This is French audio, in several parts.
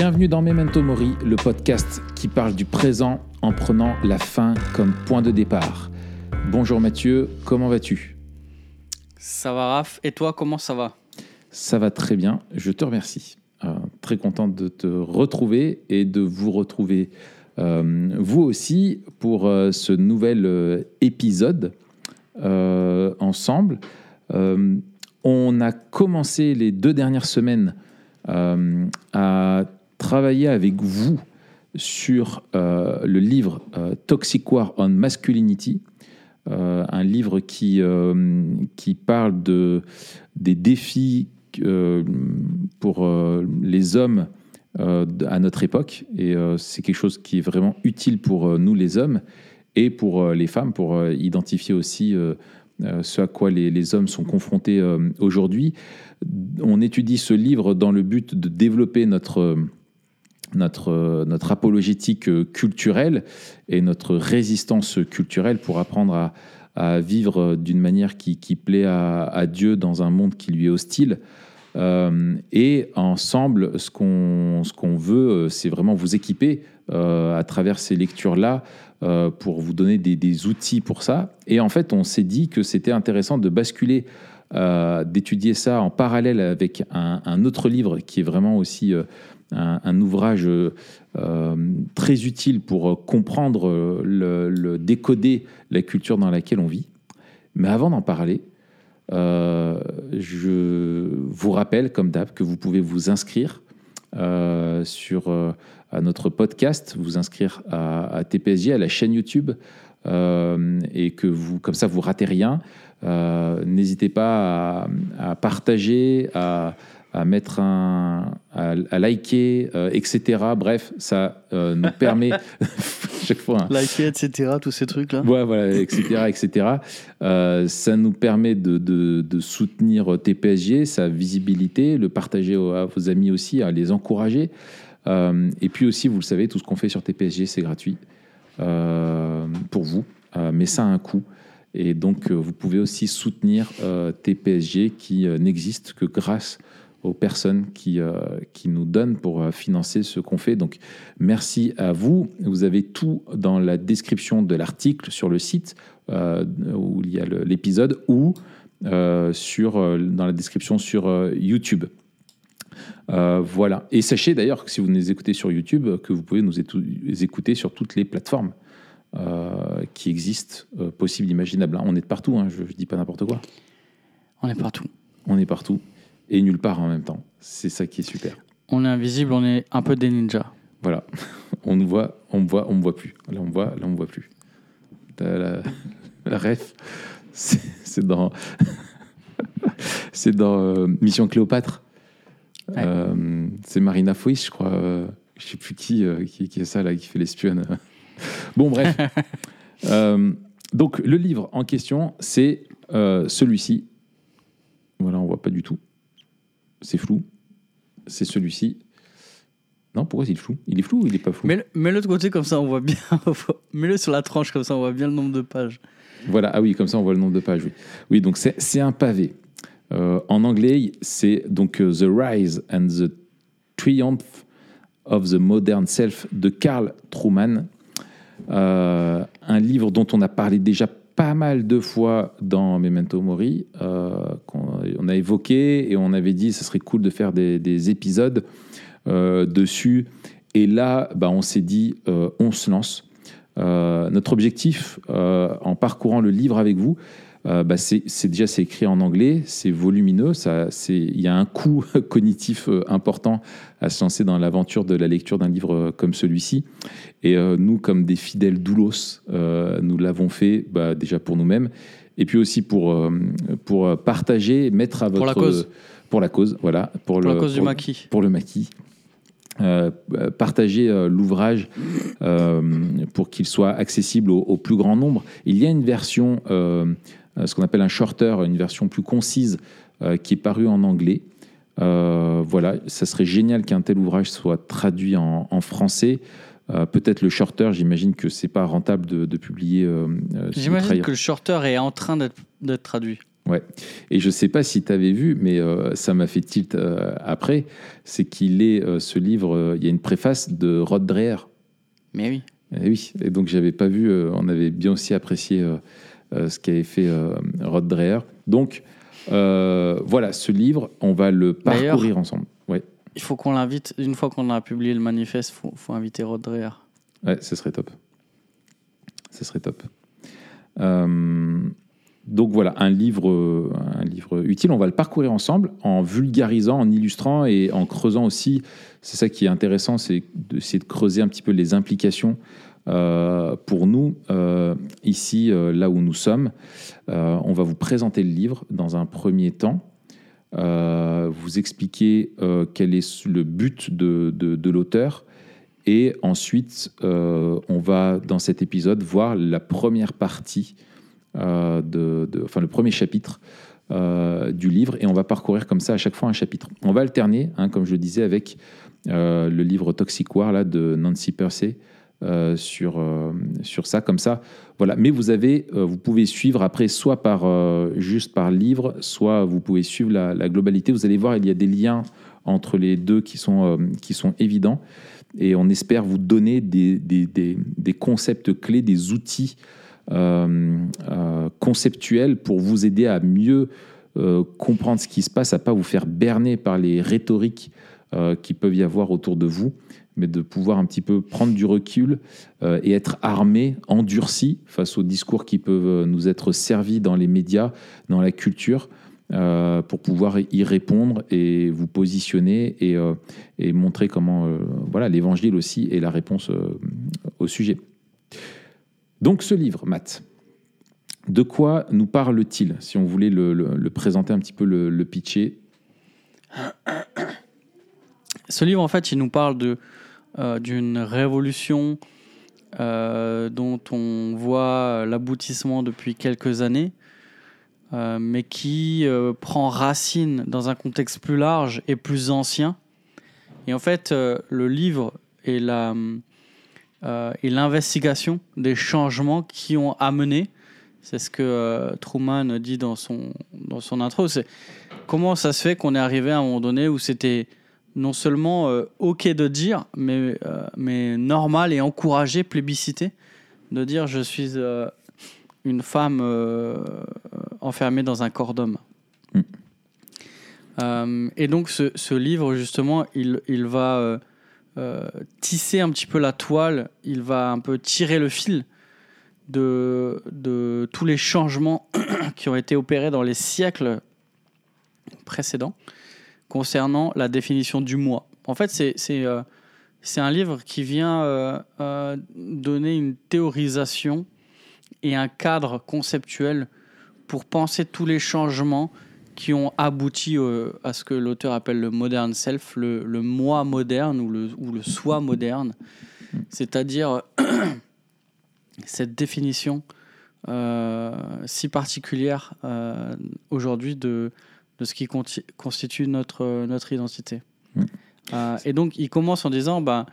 Bienvenue dans Memento Mori, le podcast qui parle du présent en prenant la fin comme point de départ. Bonjour Mathieu, comment vas-tu? Ça va Raph, et toi comment ça va? Ça va très bien, je te remercie. Euh, très content de te retrouver et de vous retrouver euh, vous aussi pour euh, ce nouvel épisode ensemble. On a commencé les deux dernières semaines à travailler avec vous sur euh, le livre euh, Toxic War on Masculinity, euh, un livre qui, qui parle de, des défis pour les hommes à notre époque. Et c'est quelque chose qui est vraiment utile pour nous les hommes et pour les femmes, pour identifier aussi ce à quoi les, les hommes sont confrontés aujourd'hui. On étudie ce livre dans le but de développer notre... notre, notre apologétique euh, culturelle et notre résistance culturelle pour apprendre à, vivre euh, d'une manière qui, plaît à, Dieu dans un monde qui lui est hostile. Euh, et ensemble, ce qu'on ce qu'on veut, c'est vraiment vous équiper à travers ces lectures-là pour vous donner des, outils pour ça. Et en fait, on s'est dit que c'était intéressant de basculer, d'étudier ça en parallèle avec un, autre livre qui est vraiment aussi un, ouvrage euh, euh, très utile pour euh, comprendre, le, décoder la culture dans laquelle on vit. Mais avant d'en parler, je vous rappelle, comme d'hab, que vous pouvez vous inscrire sur à notre podcast, vous inscrire à, à TPSJ, à la chaîne YouTube, et que vous, comme ça, vous ratez rien. N'hésitez pas à, à partager, à, à mettre un, à, à liker, euh, etc. Bref, ça euh, nous permet chaque fois. hein, Liker, etc., tous ces trucs-là. Ouais, voilà, etc., etc. Euh, ça nous permet de, de- de soutenir TPSG, sa visibilité, le partager au- à vos amis aussi, à les encourager. Et puis aussi, vous le savez, tout ce qu'on fait sur TPSG, c'est gratuit pour vous, mais ça a un coût. Et donc, vous pouvez aussi soutenir TPSG qui n'existe que grâce aux personnes qui, euh, qui nous donnent pour euh, financer ce qu'on fait. Donc, merci à vous. Vous avez tout dans la description de l'article sur le site euh, où il y a l'épisode ou sur, dans la description sur YouTube. Voilà. Et sachez d'ailleurs que si vous nous écoutez sur YouTube, que vous pouvez nous écouter sur toutes les plateformes qui existent, possibles, imaginables. On est de partout, hein, je ne dis pas n'importe quoi. On est partout. On est partout et nulle part en même temps. C'est ça qui est super. On est invisible, on est un peu des ninjas. Voilà. On nous voit, on me voit, on me voit plus. Là, on me voit, là, on me voit plus. La, la ref, c'est dans, c'est dans euh, Mission Cléopâtre. Ouais. Euh, c'est Marina Foïs, je crois. euh, je sais plus qui, euh, qui, qui est ça là, qui fait l'espionne. bon, bref. Donc, le livre en question, c'est celui-ci. Voilà, on voit pas du tout. C'est flou. C'est celui-ci. Non, pourquoi il est flou? Il est flou ou il est pas flou? Mets-le mets-le de côté comme ça, on voit bien. Mets-le sur la tranche comme ça, on voit bien le nombre de pages. Voilà, ah oui, comme ça on voit le nombre de pages. Oui, oui donc c'est c'est un pavé. Euh, en anglais, c'est donc euh, The Rise and the Triumph of the Modern Self de Carl Truman. Euh, un livre dont on a parlé déjà pas mal de fois dans Memento Mori, euh, qu'on on a évoqué et on avait dit ce serait cool de faire des, des épisodes euh, dessus. Et là, bah, on s'est dit, euh, on se lance. Notre objectif en parcourant le livre avec vous, euh, bah, c'est déjà c'est écrit en anglais, c'est volumineux, ça, c'est- il y a un coût cognitif euh, important à se lancer dans l'aventure de la lecture d'un livre euh, comme celui-ci. Et euh, nous, comme des fidèles doulos, euh, nous l'avons fait bah, déjà pour nous-mêmes, et puis aussi pour, pour partager, mettre à votre... Pour la cause. Pour la cause, voilà. Pour, Pour le, la cause du maquis. pour le maquis. Euh, partager euh, l'ouvrage euh, pour qu'il soit accessible au, au plus grand nombre. Il y a une version, ce qu'on appelle un shorter, une version plus concise euh, qui est parue en anglais. Euh, voilà, ça serait génial qu'un tel ouvrage soit traduit en, en français. Euh, Peut-être le shorter, j'imagine que c'est pas rentable de, de publier. euh, euh, J'imagine que le shorter est en train d'être traduit. Ouais. Et je sais pas si tu avais vu, mais euh, ça m'a fait tilt euh, après. C'est qu'il est, euh, ce livre, euh, il y a une préface de Rod Dreher. Mais oui. Et oui. Et donc, j'avais pas vu, euh, on avait bien aussi apprécié euh, euh, ce qu'avait fait euh, Rod Dreher. Donc, euh, voilà, ce livre, on va le parcourir ensemble. Ouais. Il faut qu'on l'invite. Une fois qu'on a publié le manifeste, il faut, faut inviter Rod Dreher. Ouais, ce serait top. Ce serait top. Euh, donc voilà, un livre, euh, un livre utile. On va le parcourir ensemble en vulgarisant, en illustrant et en creusant aussi. C'est ça qui est intéressant, c'est d'essayer de creuser un petit peu les implications euh, pour nous euh, ici, euh, là où nous sommes. On va vous présenter le livre dans un premier temps. Vous expliquer quel est le but de, de- l'auteur. Et ensuite, on va, dans cet épisode, voir la première partie, de, enfin le premier chapitre du livre. Et on va parcourir comme ça à chaque fois un chapitre. On va alterner, hein, comme je le disais, avec le livre Toxic War là, de Nancy Percey euh, sur, euh, sur ça, comme ça. Voilà. Mais vous avez, euh, vous pouvez suivre après, soit par juste par livre, soit vous pouvez suivre la, globalité. Vous allez voir, il y a des liens entre les deux qui sont, qui sont évidents. Et on espère vous donner des, des, des- des concepts clés, des outils conceptuels pour vous aider à mieux comprendre ce qui se passe, à pas vous faire berner par les rhétoriques qui peuvent y avoir autour de vous, mais de pouvoir un petit peu prendre du recul euh, et être armé, endurci face aux discours qui peuvent nous être servis dans les médias, dans la culture, euh, pour pouvoir y répondre et vous positionner et, euh, montrer comment euh, voilà l'évangile aussi est la réponse euh, au sujet. Donc ce livre, Matt, de quoi nous parle-t-il Si on voulait le, présenter un petit peu, le pitcher? Ce livre, en fait, il nous parle de, euh, d'une révolution euh, dont on voit l'aboutissement depuis quelques années, euh, mais qui prend racine dans un contexte plus large et plus ancien. Et en fait, le livre est la, est l'investigation des changements qui ont amené. C'est ce que Truman dit dans son, dans son intro. C'est comment ça se fait qu'on est arrivé à un moment donné où c'était non seulement euh, OK de dire, mais, euh, mais normal et encouragé, plébiscité, de dire je suis euh, une femme enfermée dans un corps d'homme. Mm. Et donc ce, ce livre, justement, il, il va tisser un petit peu la toile, il va un peu tirer le fil de, de tous les changements qui ont été opérés dans les siècles précédents concernant la définition du moi. En fait, c'est euh, un livre qui vient euh, euh, donner une théorisation et un cadre conceptuel pour penser tous les changements qui ont abouti euh, à ce que l'auteur appelle le modern self, le, le moi moderne ou le, ou le soi moderne, c'est-à-dire cette définition si particulière aujourd'hui de, de ce qui constitue notre, notre identité. Euh, et donc, il commence en disant bah,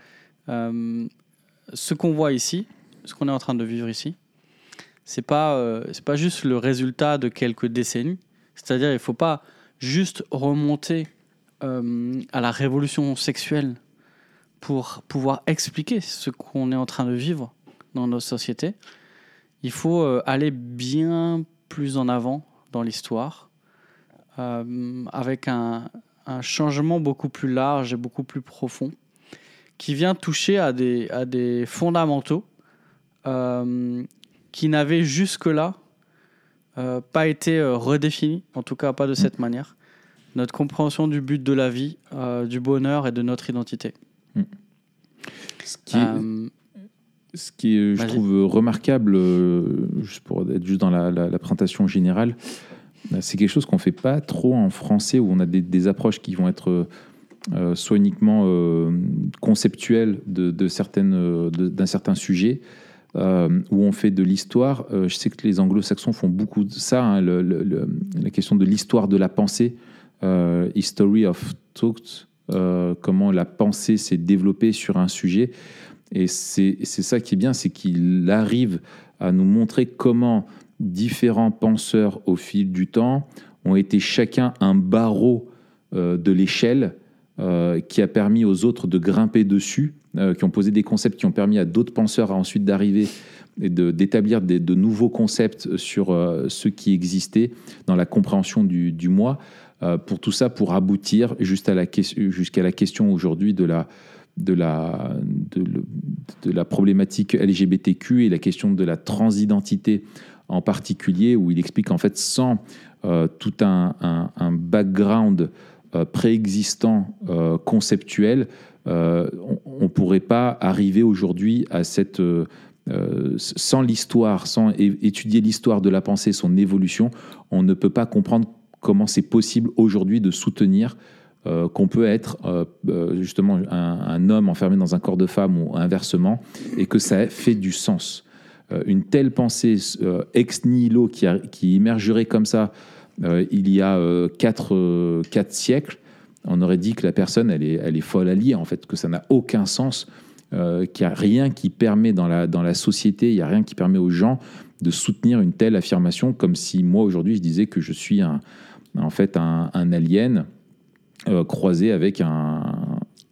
euh, ce qu'on voit ici, ce qu'on est en train de vivre ici, c'est pas, euh, c'est pas juste le résultat de quelques décennies. C'est-à-dire, il ne faut pas juste remonter à la révolution sexuelle pour pouvoir expliquer ce qu'on est en train de vivre dans nos sociétés. Il faut aller bien plus en avant dans l'histoire, euh, avec un, un changement beaucoup plus large et beaucoup plus profond, qui vient toucher à des, à des fondamentaux euh, qui n'avaient jusque-là euh, pas été redéfinis, en tout cas pas de cette manière. Notre compréhension du but de la vie, du bonheur et de notre identité. Ce qui est, ce qui est, je trouve remarquable, juste pour être juste dans la, la- la présentation générale, c'est quelque chose qu'on fait pas trop en français, où on a des, approches qui vont être euh, soit uniquement euh, conceptuelles de, certaines, euh, d'un certain sujet, euh, où on fait de l'histoire. Euh, je sais que les anglo-saxons font beaucoup de ça, hein, la question de l'histoire de la pensée, euh, history of thought, euh, comment la pensée s'est développée sur un sujet. Et c'est ça qui est bien, c'est qu'il arrive à nous montrer comment différents penseurs au fil du temps ont été chacun un barreau euh, de l'échelle euh, qui a permis aux autres de grimper dessus, euh, qui ont posé des concepts qui ont permis à d'autres penseurs à ensuite d'arriver et de- d'établir des- de, nouveaux concepts sur ce qui existait dans la compréhension du, du moi. Pour tout ça, pour aboutir juste à la jusqu'à la question aujourd'hui de la, de, la, de, de la problématique LGBTQ et la question de la transidentité en particulier, où il explique en fait sans euh, tout un, un- un background euh, préexistant euh, conceptuel, on ne pourrait pas arriver aujourd'hui à cette... sans l'histoire, sans étudier l'histoire de la pensée, son évolution, on ne peut pas comprendre comment c'est possible aujourd'hui de soutenir qu'on peut être justement un homme enfermé dans un corps de femme ou inversement, et que ça fait du sens. Euh, une telle pensée euh, ex nihilo qui, a- qui émergerait comme ça euh, il y a euh, quatre, quatre siècles, on aurait dit que la personne, elle est, elle est folle à lier, en fait, que ça n'a aucun sens, euh, qu'il n'y a rien qui permet dans la, dans la société, il n'y a rien qui permet aux gens de soutenir une telle affirmation, comme si moi, aujourd'hui, je disais que je suis un, en fait un, un alien euh, croisé avec un,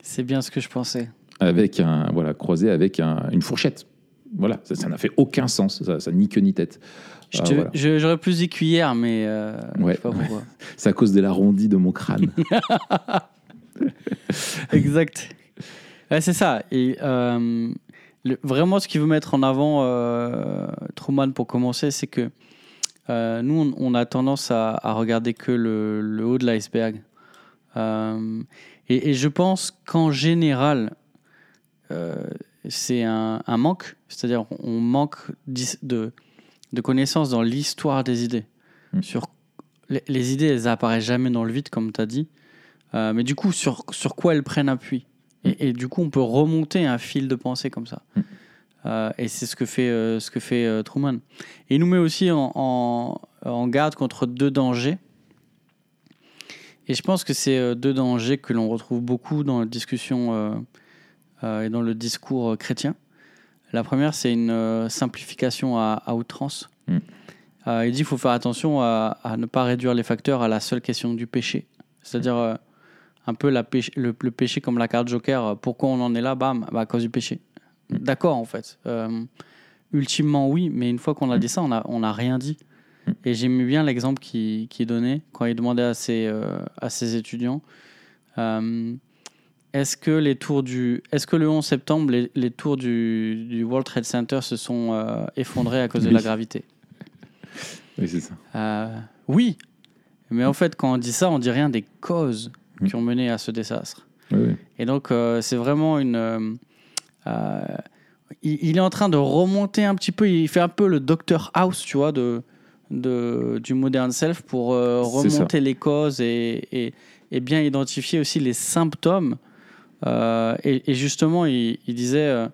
C'est bien ce que je pensais. avec un, voilà, croisé avec un- une fourchette. Voilà, ça n'a fait aucun sens, ça, ça ni queue ni tête. Ah, voilà. J'aurais plus dit cuillère, mais euh, je Ouais, sais pas pourquoi. C'est à cause de l'arrondi de mon crâne. exact. Ouais, c'est ça. Et euh, le- vraiment, ce qu'il veut mettre en avant, euh, Truman, pour commencer, c'est que euh, nous, on, on a tendance à, à regarder que le, le haut de l'iceberg. Et, et je pense qu'en général, c'est un, un manque. C'est-à-dire, on manque de, de connaissances dans l'histoire des idées. Mm. Sur les, les idées, elles apparaissent jamais dans le vide, comme tu as dit. Euh, mais du coup, sur, sur quoi elles prennent appui? Et, et du coup, on peut remonter un fil de pensée comme ça. Mm. Euh, et c'est ce que fait, euh, ce que fait Truman. Et il nous met aussi en, en, en garde contre deux dangers. Et je pense que c'est deux dangers que l'on retrouve beaucoup dans la discussion et dans le discours euh, chrétien. La première, c'est une euh, simplification à, à outrance. Mm. Euh, il dit qu'il faut faire attention à, à ne pas réduire les facteurs à la seule question du péché. C'est-à-dire euh, un peu la péché- le, le péché comme la carte joker. euh, Pourquoi on en est là Bam, bah, à cause du péché. Mm. D'accord, en fait. Euh, ultimement, oui, mais une fois qu'on a dit ça, on n'a on a rien dit. Et j'aimais bien l'exemple qu'il qui donnait quand il demandait à ses, euh, à ses étudiants euh, est-ce que les tours du, est-ce que le 11 septembre, les, les tours du, du World Trade Center se sont euh, effondrés à cause de la gravité? Oui, c'est ça. Euh, Oui, mais en fait, quand on dit ça, on dit rien des causes qui ont mené à ce désastre. Oui, oui. Et donc, euh, c'est vraiment une. euh, il, il est en train de remonter un petit peu. Il fait un peu le Dr House, tu vois, de, de, du modern self pour remonter les causes et, et, et bien identifier aussi les symptômes. Euh, et, et justement, il, il disait euh,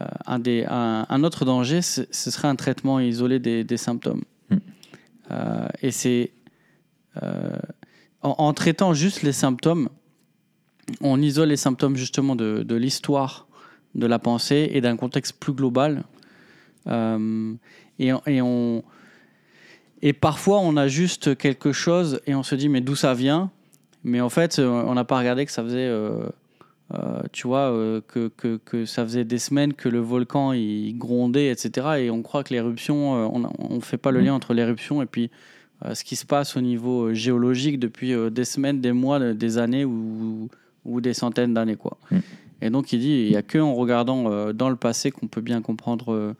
euh, un, des, un, un autre danger, ce serait un traitement isolé des, des symptômes. Mm. Euh, et c'est. en, en traitant juste les symptômes, on isole les symptômes justement de, de l'histoire de la pensée et d'un contexte plus global. Euh, et, et, on, et parfois, on a juste quelque chose et on se dit, mais d'où ça vient? Mais en fait, on n'a pas regardé que ça faisait, euh, euh, tu vois, euh, que, que, que ça faisait des semaines que le volcan il grondait, etc. Et on croit que l'éruption, euh, on ne fait pas le Mhm. lien entre l'éruption et puis euh, ce qui se passe au niveau géologique depuis des semaines, des mois, des années ou, ou des centaines d'années. quoi. Mm. Et donc il dit, il n'y a que en regardant dans le passé qu'on peut bien comprendre,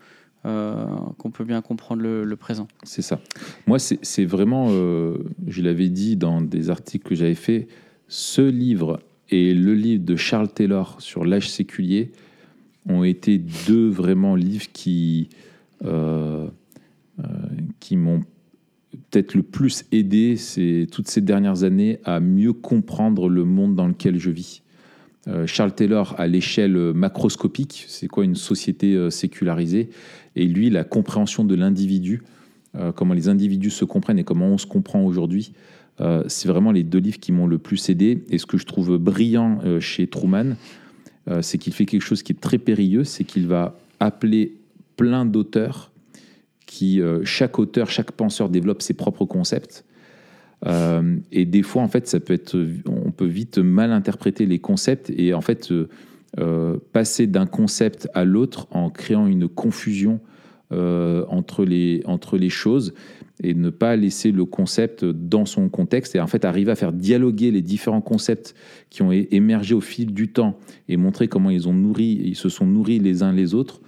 qu'on peut bien comprendre le, le présent. C'est ça. Moi, c'est c'est vraiment, je l'avais dit dans des articles que j'avais fait, ce livre et le livre de Charles Taylor sur l'âge séculier ont été deux vraiment livres qui, euh, euh, qui m'ont peut-être le plus aidé ces, toutes ces dernières années à mieux comprendre le monde dans lequel je vis. Euh, Charles Taylor à l'échelle macroscopique, c'est quoi une société sécularisée, et lui la compréhension de l'individu, comment les individus se comprennent et comment on se comprend aujourd'hui. Euh, c'est vraiment les deux livres qui m'ont le plus aidé. Et ce que je trouve brillant euh, chez Truman, euh, c'est qu'il fait quelque chose qui est très périlleux, c'est qu'il va appeler plein d'auteurs qui chaque auteur, chaque penseur développe ses propres concepts. et des fois, en fait, ça peut être, on peut vite mal interpréter les concepts et en fait passer d'un concept à l'autre en créant une confusion entre, les, entre les choses et ne pas laisser le concept dans son contexte et en fait arriver à faire dialoguer les différents concepts qui ont émergé au fil du temps et montrer comment ils ont nourri, ils se sont nourris les uns les autres.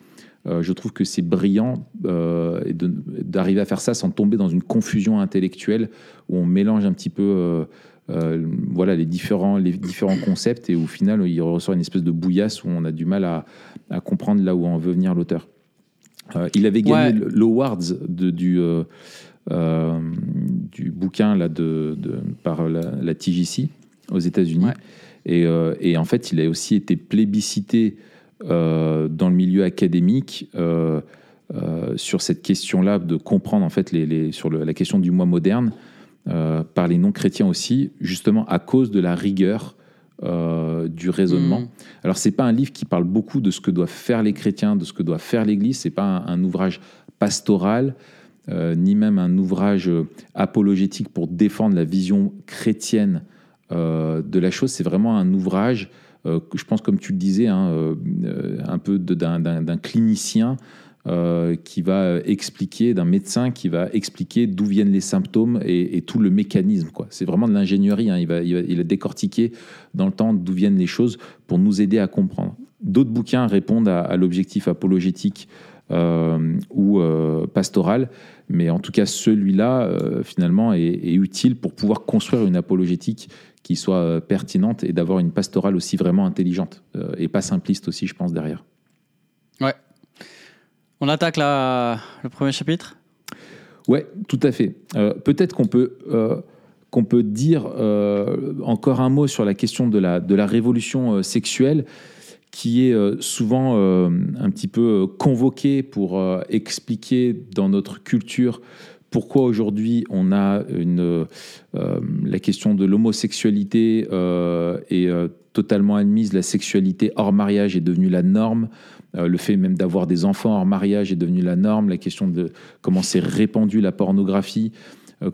Euh, je trouve que c'est brillant euh, d'arriver à faire ça sans tomber dans une confusion intellectuelle où on mélange un petit peu euh, voilà, les, différents, les différents concepts et au final il ressort une espèce de bouillasse où on a du mal à, à comprendre là où en veut venir l'auteur. il avait gagné l'Awards du du bouquin là, de, par la, TGC aux États-Unis. Euh, et, en fait, il a aussi été plébiscité euh, dans le milieu académique sur cette question-là de comprendre en fait les, sur la question du moi moderne par les non-chrétiens aussi, justement à cause de la rigueur du raisonnement. Hmm. Alors c'est pas un livre qui parle beaucoup de ce que doivent faire les chrétiens, de ce que doit faire l'Église. C'est pas un, ouvrage pastoral. Euh, ni même un ouvrage euh, apologétique pour défendre la vision chrétienne euh, de la chose. C'est vraiment un ouvrage, je pense, comme tu le disais, hein, un peu d'un clinicien qui va expliquer, d'un médecin qui va expliquer d'où viennent les symptômes et, tout le mécanisme. C'est vraiment de l'ingénierie. Hein. Il, va, il, a décortiqué dans le temps d'où viennent les choses pour nous aider à comprendre. D'autres bouquins répondent à l'objectif apologétique ou euh, pastoral. Mais en tout cas, celui-là, euh, finalement, est, utile pour pouvoir construire une apologétique qui soit pertinente et d'avoir une pastorale aussi vraiment intelligente et pas simpliste aussi, je pense, derrière. Ouais. On attaque la, le premier chapitre? Ouais, tout à fait. Peut-être qu'on peut, qu'on peut dire encore un mot sur la question de la, de la révolution sexuelle qui est euh, souvent euh, un petit peu euh, convoqué pour expliquer dans notre culture pourquoi aujourd'hui on a la question de l'homosexualité est totalement admise, la sexualité hors mariage est devenue la norme, le fait même d'avoir des enfants hors mariage est devenu la norme, la question de comment s'est répandue la pornographie,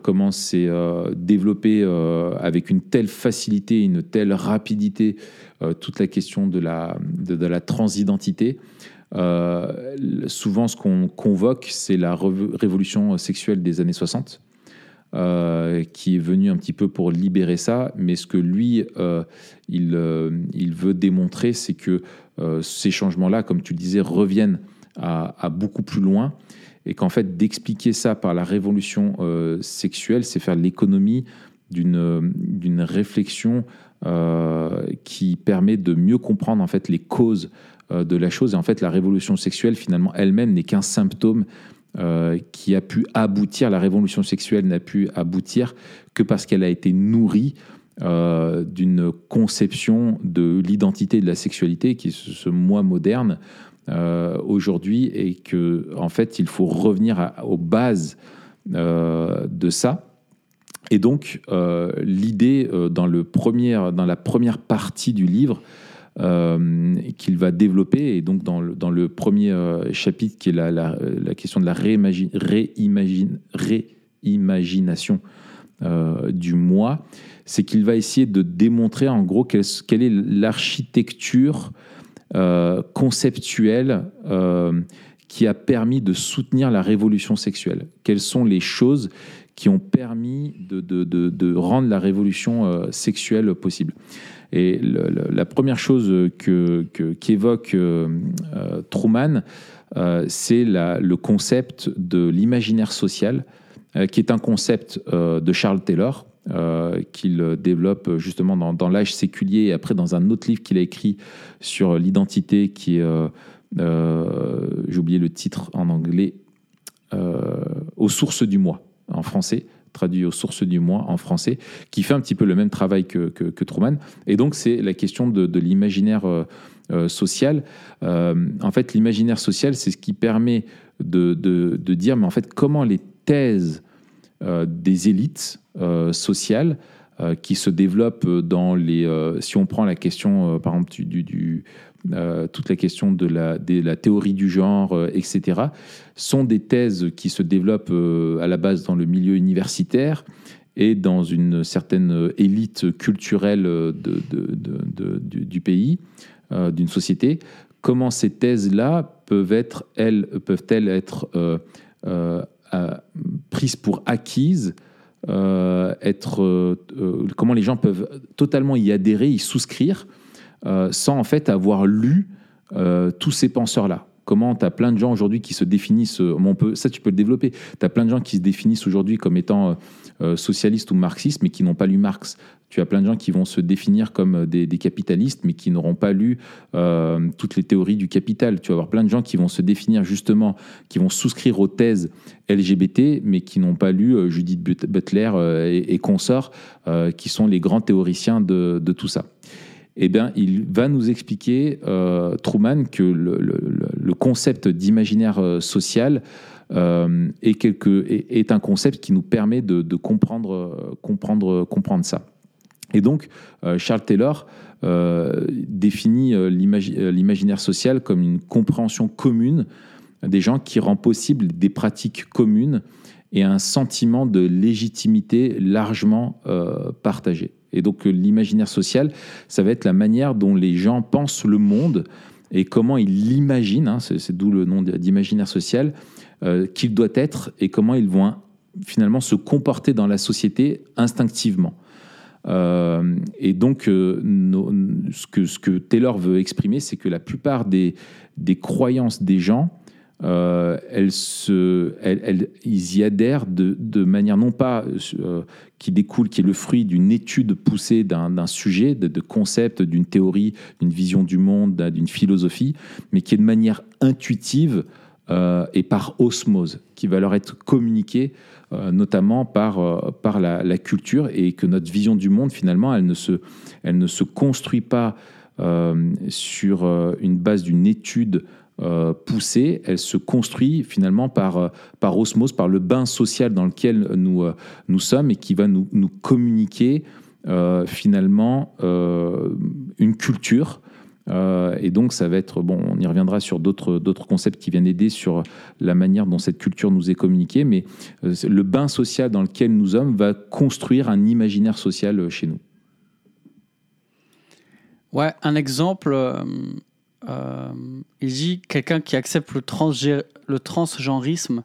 comment c'est développé avec une telle facilité, une telle rapidité euh, toute la question de la, de, la transidentité. Euh, souvent, ce qu'on convoque, c'est la révolution sexuelle des années 60, euh, qui est venue un petit peu pour libérer ça. Mais ce que lui, il, veut démontrer, c'est que ces changements-là, comme tu disais, reviennent à, beaucoup plus loin. Et qu'en fait, d'expliquer ça par la révolution sexuelle, c'est faire l'économie d'une réflexion euh, qui permet de mieux comprendre en fait les causes euh, de la chose. Et en fait, la révolution sexuelle, finalement, elle-même n'est qu'un symptôme euh, qui a pu aboutir. La révolution sexuelle n'a pu aboutir que parce qu'elle a été nourrie d'une conception de l'identité de la sexualité, qui est ce, moi moderne aujourd'hui, et que en fait, il faut revenir aux bases de ça. Et donc, euh, l'idée euh, dans, le premier, dans la première partie du livre euh, qu'il va développer, et donc dans le, dans le premier chapitre qui est la, la, question de la réimagine, réimagination du moi, c'est qu'il va essayer de démontrer en gros quelle, quelle est l'architecture conceptuelle qui a permis de soutenir la révolution sexuelle. Quelles sont les choses qui ont permis de, rendre la révolution euh, sexuelle possible? Et la première chose que, qu'évoque euh, euh, Truman, c'est le concept de l'imaginaire social, qui est un concept de Charles Taylor, qu'il développe justement dans, l'âge séculier et après dans un autre livre qu'il a écrit sur l'identité qui est, j'ai oublié le titre en anglais, aux sources du moi en français, traduit aux sources du moi en français, qui fait un petit peu le même travail que, Truman. Et donc, c'est la question de, l'imaginaire euh, euh, social. Euh, en fait, l'imaginaire social, c'est ce qui permet de, dire, mais en fait, comment les thèses des élites sociales qui se développe dans les. si on prend la question, par exemple, du, du toute la question de la, théorie du genre, etc., sont des thèses qui se développent à la base dans le milieu universitaire et dans une certaine élite culturelle de, du, pays, d'une société. Comment ces thèses-là peuvent être, elles, peuvent-elles être prises pour acquises euh, être, euh, euh, comment les gens peuvent totalement y adhérer, y souscrire, sans en fait avoir lu tous ces penseurs-là. Comment tu as plein de gens aujourd'hui qui se définissent, on ça tu peux le développer, tu as plein de gens qui se définissent aujourd'hui comme étant socialistes ou marxistes, mais qui n'ont pas lu Marx. Tu as plein de gens qui vont se définir comme euh, des, capitalistes, mais qui n'auront pas lu euh, toutes les théories du capital. Tu vas avoir plein de gens qui vont se définir justement, qui vont souscrire aux thèses LGBT, mais qui n'ont pas lu euh, Judith Butler et, consorts, qui sont les grands théoriciens de, tout ça. Eh bien, il va nous expliquer, Truman, que le, concept d'imaginaire social est, un concept qui nous permet de, de comprendre, comprendre, comprendre ça. Et donc, euh, Charles Taylor euh, définit euh, l'imaginaire social comme une compréhension commune des gens qui rend possible des pratiques communes et un sentiment de légitimité largement partagé. Et donc l'imaginaire social, ça va être la manière dont les gens pensent le monde et comment ils l'imaginent, hein, c'est d'où le nom d'imaginaire social, qu'il doit être et comment ils vont finalement se comporter dans la société instinctivement. Euh, et donc, euh, ce, que, Taylor veut exprimer, c'est que la plupart des, croyances des gens, euh, ils y adhèrent de, de manière non pas qui découle, qui est le fruit d'une étude poussée d'un sujet, de, de concept, d'une théorie, d'une vision du monde, d'une philosophie, mais qui est de manière intuitive et par osmose, qui va leur être communiquée euh, notamment par, euh, par la, culture, et que notre vision du monde, finalement, elle ne se, construit pas euh, sur une base d'une étude poussée, elle se construit finalement par, par osmose, par le bain social dans lequel nous, sommes et qui va nous communiquer finalement une culture euh, et donc, ça va être, bon, on y reviendra sur d'autres concepts qui viennent aider sur la manière dont cette culture nous est communiquée, mais euh, le bain social dans lequel nous sommes va construire un imaginaire social euh, chez nous. Ouais, un exemple, il dit quelqu'un qui accepte le, transgenrisme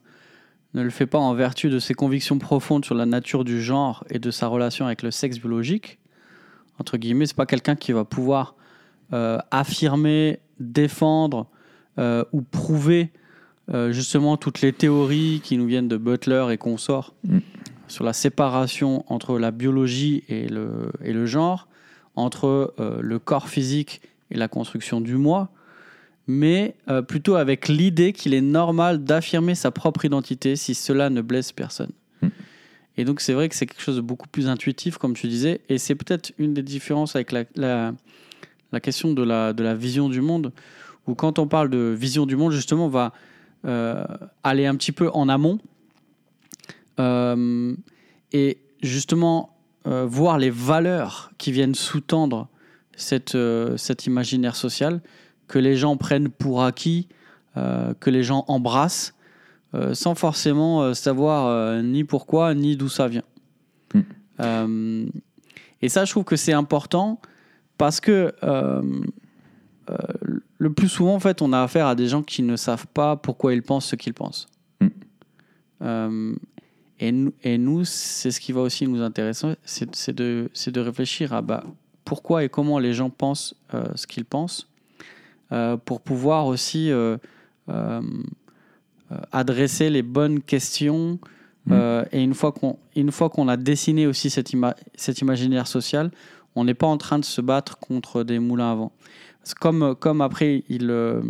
ne le fait pas en vertu de ses convictions profondes sur la nature du genre et de sa relation avec le sexe biologique. Entre guillemets, c'est pas quelqu'un qui va pouvoir affirmer, défendre euh, ou prouver euh, justement toutes les théories qui nous viennent de Butler et consorts mm. sur la séparation entre la biologie et le, et le genre, entre le corps physique et la construction du moi, mais plutôt avec l'idée qu'il est normal d'affirmer sa propre identité si cela ne blesse personne. Mm. Et donc c'est vrai que c'est quelque chose de beaucoup plus intuitif, comme tu disais, et c'est peut-être une des différences avec la, la question de la, de la vision du monde, où quand on parle de vision du monde, justement, on va euh, aller un petit peu en amont euh, et justement euh, voir les valeurs qui viennent sous-tendre cette, cet imaginaire social, que les gens prennent pour acquis, que les gens embrassent, sans forcément savoir ni pourquoi, ni d'où ça vient. Hmm. et ça, je trouve que c'est important parce que euh, euh, le plus souvent, en fait, on a affaire à des gens qui ne savent pas pourquoi ils pensent ce qu'ils pensent. Mm. Euh, et, et, nous, c'est ce qui va aussi nous intéresser, c'est de, de, réfléchir à bah, pourquoi et comment les gens pensent ce qu'ils pensent, pour pouvoir aussi adresser les bonnes questions. Mm. et une fois qu'on a dessiné aussi cet, cet imaginaire social, on n'est pas en train de se battre contre des moulins à vent. Comme, comme après, il, euh,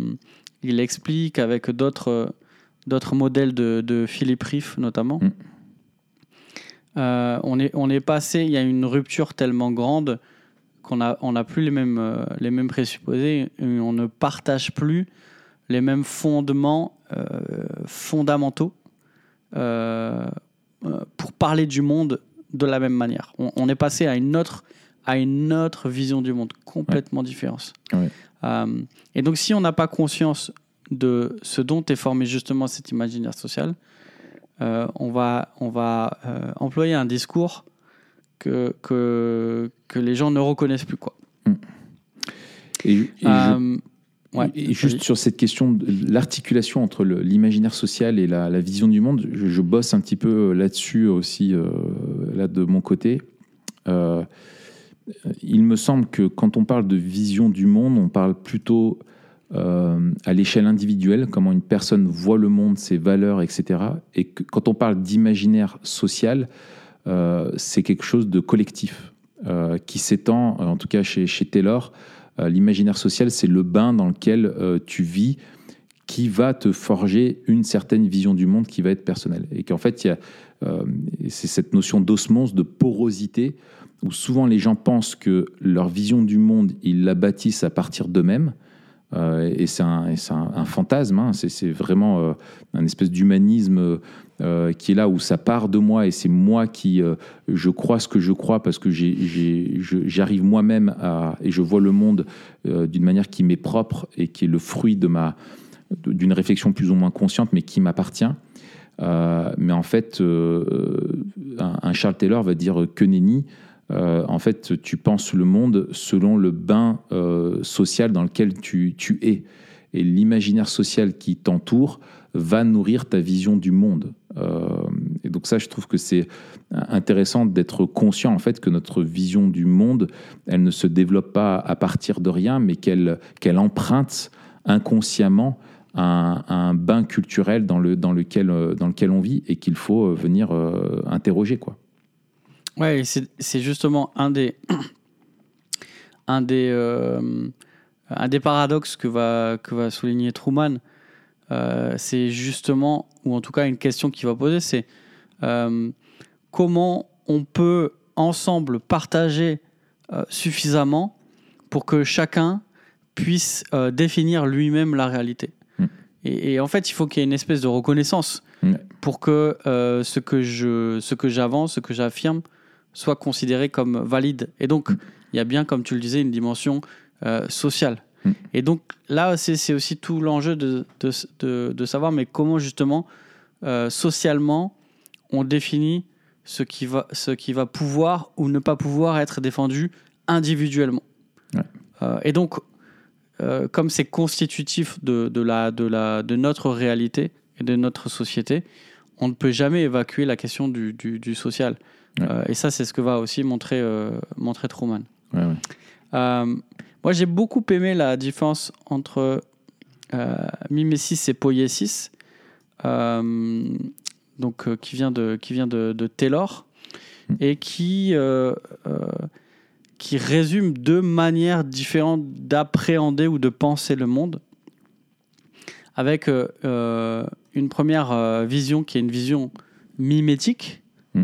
il explique avec d'autres d'autres modèles de, de Philippe Riff notamment. Mm. Euh, on, est, on est passé, il y a une rupture tellement grande qu'on n'a on a plus les mêmes, euh, les mêmes présupposés, on ne partage plus les mêmes fondements fondamentaux pour parler du monde de la même manière. On, on est passé à une autre à une autre vision du monde complètement différente. Ouais. Euh, et donc, si on n'a pas conscience de ce dont est formé justement cet imaginaire social, euh, on va, on va euh, employer un discours que, que, que les gens ne reconnaissent plus. Quoi. Et, et je- ouais, Et juste sur cette question de l'articulation entre l'imaginaire social et la, la vision du monde, je, je bosse un petit peu là-dessus aussi, là de mon côté. Euh, il me semble que quand on parle de vision du monde, on parle plutôt euh, à l'échelle individuelle, comment une personne voit le monde, ses valeurs, etc. Et quand on parle d'imaginaire social, euh, c'est quelque chose de collectif euh, qui s'étend, en tout cas chez, chez Taylor, L'imaginaire social, c'est le bain dans lequel tu vis qui va te forger une certaine vision du monde qui va être personnelle. Et qu'en fait, euh, c'est cette notion d'osmose, de porosité, où souvent les gens pensent que leur vision du monde, ils la bâtissent à partir d'eux-mêmes. Euh, et c'est un, un- un fantasme, hein. c'est, vraiment euh, un espèce d'humanisme euh, qui est là où ça part de moi et c'est moi qui euh, je crois ce que je crois parce que j'arrive moi-même à et je vois le monde d'une manière qui m'est propre et qui est le fruit de ma d'une réflexion plus ou moins consciente mais qui m'appartient. Euh, mais en fait, euh, un, Charles Taylor va dire que nenni. Euh, en fait, tu penses le monde selon le bain social dans lequel tu, tu es. Et l'imaginaire social qui t'entoure va nourrir ta vision du monde. Et donc ça, je trouve que c'est intéressant d'être conscient en fait que notre vision du monde, elle ne se développe pas à partir de rien, mais qu'elle qu'elle emprunte inconsciemment un, bain culturel euh, dans lequel on vit et qu'il faut euh, venir euh, interroger. Quoi. Ouais, c'est justement un des, paradoxes que va, souligner Truman. C'est justement, ou en tout cas une question qu'il va poser, c'est comment on peut ensemble partager suffisamment pour que chacun puisse définir lui-même la réalité. Et, et en fait, il faut qu'il y ait une espèce de reconnaissance pour que euh, ce que je, ce que j'avance, ce que j'affirme, soit considéré comme valide. Et donc, Mm. il y a bien, comme tu le disais, une dimension euh, sociale. Mm. Et donc, là, c'est aussi tout l'enjeu de, de, de- de savoir, mais comment justement, euh, socialement, on définit ce qui, va, ce qui va pouvoir ou ne pas pouvoir être défendu individuellement. Ouais. Et donc, euh, comme c'est constitutif de, de, la, de, la, de notre réalité et de notre société, on ne peut jamais évacuer la question du, du, du social. Ouais. Euh, et ça, c'est ce que va aussi montrer, euh, montrer Truman. Ouais, ouais. Euh, moi, j'ai beaucoup aimé la différence entre mimesis et poiesis, donc qui vient de qui vient de, de Taylor Mm. et qui qui résume deux manières différentes d'appréhender ou de penser le monde, avec euh, euh, une première euh, vision qui est une vision mimétique, Mm.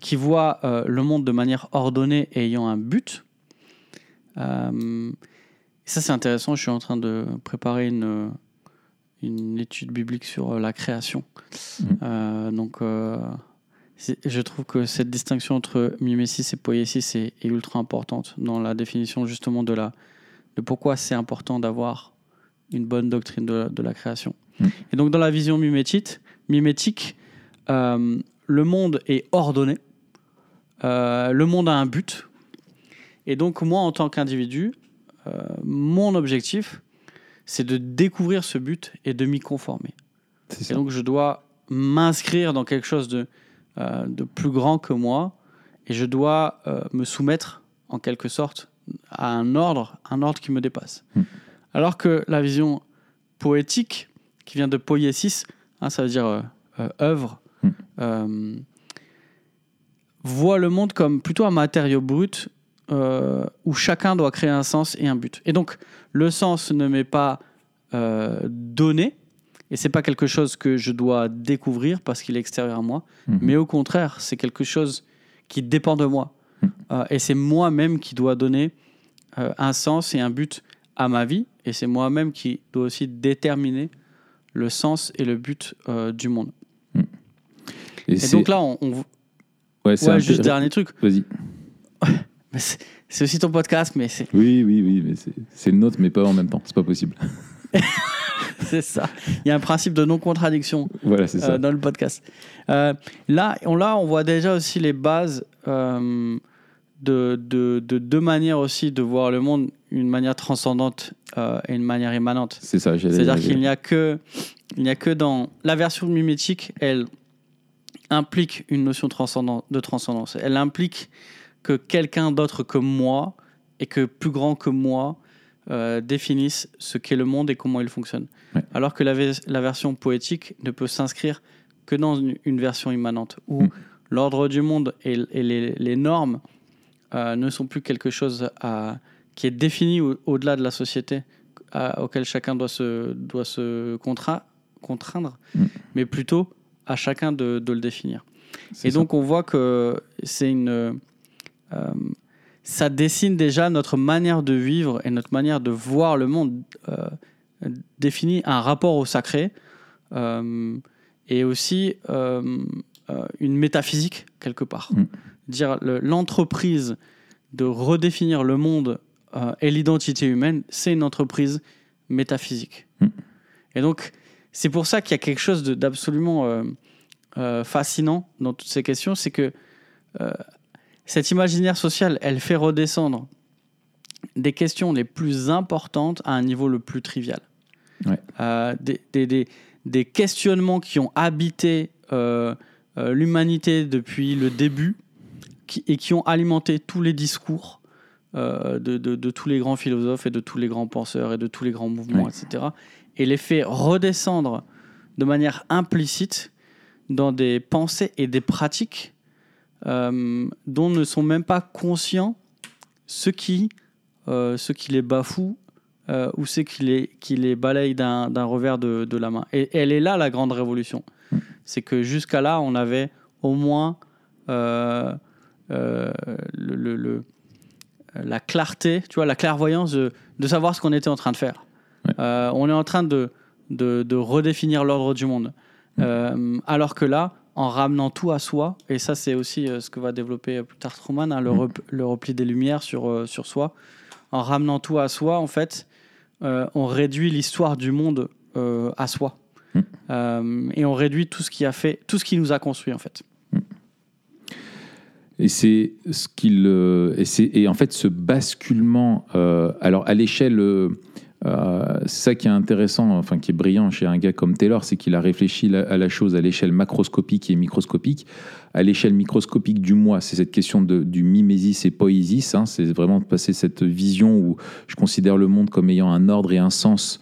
qui voit euh, le monde de manière ordonnée et ayant un but. Euh, ça, c'est intéressant. Je suis en train de préparer une, une étude biblique sur la création. Euh, donc, je trouve que cette distinction entre mimesis et poiesis est, est ultra importante dans la définition justement de, la, de pourquoi c'est important d'avoir une bonne doctrine de, de la création. Mhm. Et donc, dans la vision mimétique, mimétique euh, le monde est ordonné. Euh, le monde a un but. Et donc, moi, en tant qu'individu, euh, mon objectif, c'est de découvrir ce but et de m'y conformer. Et donc, je dois m'inscrire dans quelque chose de, de plus grand que moi et je dois euh, me soumettre, en quelque sorte, à un ordre, un ordre qui me dépasse. Hmm. Alors que la vision poétique, qui vient de poiesis, hein, ça veut dire euh, euh, œuvre, Hmm. euh, voit le monde comme plutôt un matériau brut euh, où chacun doit créer un sens et un but. Et donc, le sens ne m'est pas euh, donné, et c'est pas quelque chose que je dois découvrir parce qu'il est extérieur à moi, Mhm. mais au contraire, c'est quelque chose qui dépend de moi. Mhm. Euh, et c'est moi-même qui dois donner euh, un sens et un but à ma vie, et c'est moi-même qui dois aussi déterminer le sens et le but euh, du monde. Et Et donc là, on, on- Ouais, Ouais, juste peu- dernier truc. Vas-y. C'est aussi ton podcast, mais c'est Oui, oui, oui, mais c'est- c'est le nôtre, mais pas en même temps. C'est pas possible. c'est ça. Il y a un principe de non-contradiction Voilà, c'est ça. euh, dans le podcast. Euh, là, on, là, on voit déjà aussi les bases euh, de, de, de deux manières aussi de voir le monde, une manière transcendante euh, et une manière immanente. C'est ça. j'allais- C'est-à-dire qu'il n'y a que, il n'y a que dans la version mimétique, elle implique une notion transcendant- de transcendance. Elle implique que quelqu'un d'autre que moi et que plus grand que moi euh, définisse ce qu'est le monde et comment il fonctionne. Ouais. Alors que la, ve- la version poétique ne peut s'inscrire que dans une, une version immanente où Mm. l'ordre du monde et, et les, les normes euh, ne sont plus quelque chose à- qui est défini au- au-delà de la société à- auquel chacun doit se, doit se contra- contraindre, Mm. mais plutôt à chacun de, de le définir. Et ça. donc on voit que c'est une, euh, ça dessine déjà notre manière de vivre et notre manière de voir le monde, euh, définit un rapport au sacré euh, et aussi euh, une métaphysique quelque part. Mm. Dire le- l'entreprise de redéfinir le monde et l'identité humaine, c'est une entreprise métaphysique. Mm. Et donc c'est pour ça qu'il y a quelque chose d'absolument fascinant dans toutes ces questions, c'est que cet imaginaire social, elle fait redescendre des questions les plus importantes à un niveau le plus trivial. Ouais. Euh, des, des- des- des questionnements qui ont habité euh, euh, l'humanité depuis le début qui- et qui ont alimenté tous les discours de, de- de tous les grands philosophes et de tous les grands penseurs et de tous les grands mouvements, Ouais. etc. Et les fait redescendre de manière implicite dans des pensées et des pratiques euh, dont ne sont même pas conscients ceux qui, euh, ceux qui les bafouent euh, ou ceux qui les, qui les balayent d'un d'un revers de, de la main. Et elle est là la grande révolution. C'est que jusqu'à là, on avait au moins le, le- le- la clarté, tu vois, la clairvoyance de, de savoir ce qu'on était en train de faire. Ouais. On est en train de, de, de redéfinir l'ordre du monde. Alors que là, en ramenant tout à soi, et ça c'est aussi euh, ce que va développer euh, plus tard Truman, hein, le, Mm. rep- le repli des lumières sur, euh, sur soi, en ramenant tout à soi, en fait, on réduit l'histoire du monde à soi. Mm. Euh, et on réduit tout ce qui a fait, tout ce qui nous a construit en fait. Et c'est ce qu'il et en fait ce basculement euh, alors à l'échelle euh, c'est ça qui est intéressant enfin qui est brillant chez un gars comme Taylor c'est qu'il a réfléchi à la chose à l'échelle macroscopique et microscopique. À l'échelle microscopique du moi c'est cette question du mimésis et poésis hein, c'est vraiment de passer cette vision où je considère le monde comme ayant un ordre et un sens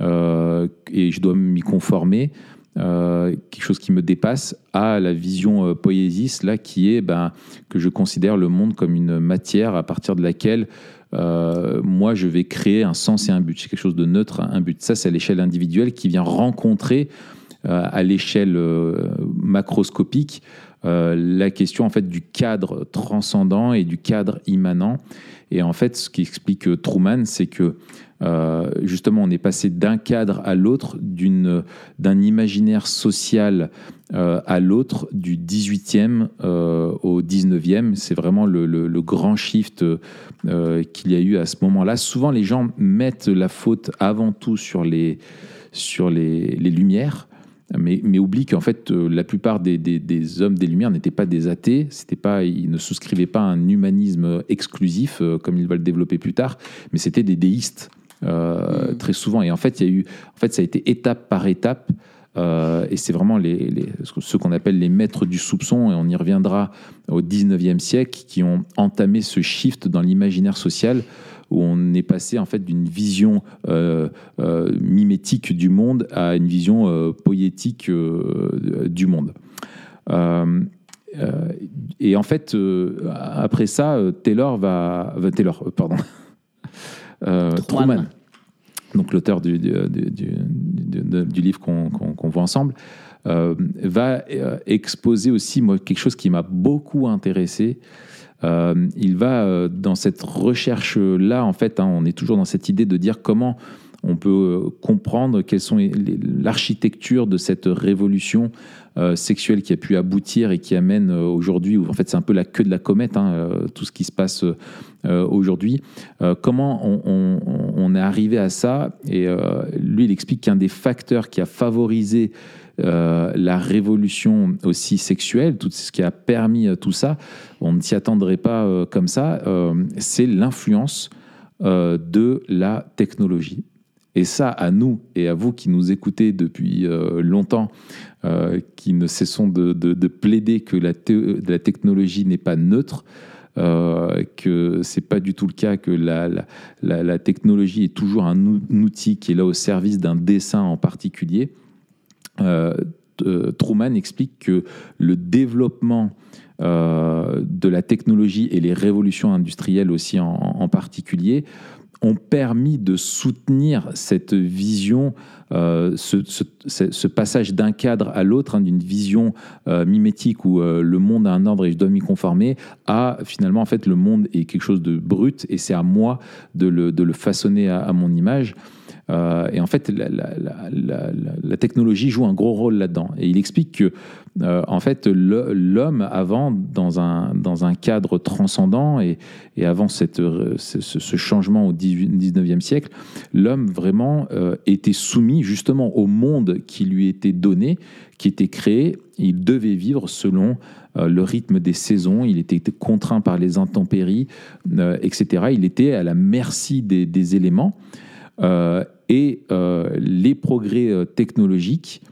euh, et je dois m'y conformer euh, quelque chose qui me dépasse à la vision poésis là qui est ben, que je considère le monde comme une matière à partir de laquelle euh, moi je vais créer un sens et un but. C'est quelque chose de neutre un but. Ça c'est à l'échelle individuelle qui vient rencontrer euh, à l'échelle euh, macroscopique la question en fait du cadre transcendant et du cadre immanent. Et en fait ce qui explique Truman c'est que euh, justement, on est passé d'un cadre à l'autre, d'un imaginaire social euh, à l'autre, du 18e euh, au 19e. C'est vraiment le, grand shift qu'il y a eu à ce moment-là. Souvent, les gens mettent la faute avant tout sur les, sur les, les Lumières. Mais, mais oublient qu'en fait, la plupart des, des- hommes des Lumières n'étaient pas des athées, c'était pas, ils ne souscrivaient pas à un humanisme exclusif, comme il va le développer plus tard, mais c'était des déistes euh, Mm. très souvent. Et en fait, il y a eu, en fait, ça a été étape par étape. euh, et c'est vraiment les, les- ce qu'on appelle les maîtres du soupçon, et on y reviendra au 19e siècle, qui ont entamé ce shift dans l'imaginaire social, où on est passé en fait d'une vision euh, euh, mimétique du monde à une vision poétique du monde. Et en fait, après ça, Taylor va, Taylor, pardon, Truman. Truman, donc l'auteur du, du, du- livre qu'on qu'on voit ensemble, euh, va euh, exposer aussi moi quelque chose qui m'a beaucoup intéressé. Euh, il va euh, dans cette recherche là, en fait, hein, on est toujours dans cette idée de dire comment on peut comprendre quelles sont l'architecture de cette révolution sexuelle qui a pu aboutir et qui amène aujourd'hui, en fait c'est un peu la queue de la comète, hein, tout ce qui se passe aujourd'hui. comment on, est arrivé à ça? Et lui, il explique qu'un des facteurs qui a favorisé euh, la révolution aussi sexuelle, tout ce qui a permis euh, tout ça, on ne s'y attendrait pas euh, comme ça, c'est l'influence de la technologie. Et ça, à nous et à vous qui nous écoutez depuis longtemps, qui ne cessons de, plaider que la, technologie n'est pas neutre, euh, que c'est pas du tout le cas, que la, technologie est toujours un outil qui est là au service d'un dessin en particulier. Euh, euh, Truman explique que le développement euh, de la technologie et les révolutions industrielles aussi en, particulier ont permis de soutenir cette vision, ce, passage d'un cadre à l'autre, hein, d'une vision mimétique où le monde a un ordre et je dois m'y conformer, à finalement en fait le monde est quelque chose de brut et c'est à moi de le, façonner à mon image. Euh, et en fait, la, technologie joue un gros rôle là-dedans. Et il explique que, euh, en fait, l'homme, avant, dans un, cadre transcendant et, avant cette, ce, changement au 19e siècle, l'homme vraiment euh, était soumis justement au monde qui lui était donné, qui était créé. Il devait vivre selon le rythme des saisons, il était contraint par les intempéries, etc. Il était à la merci des, des éléments. Euh, et euh, les progrès euh, technologiques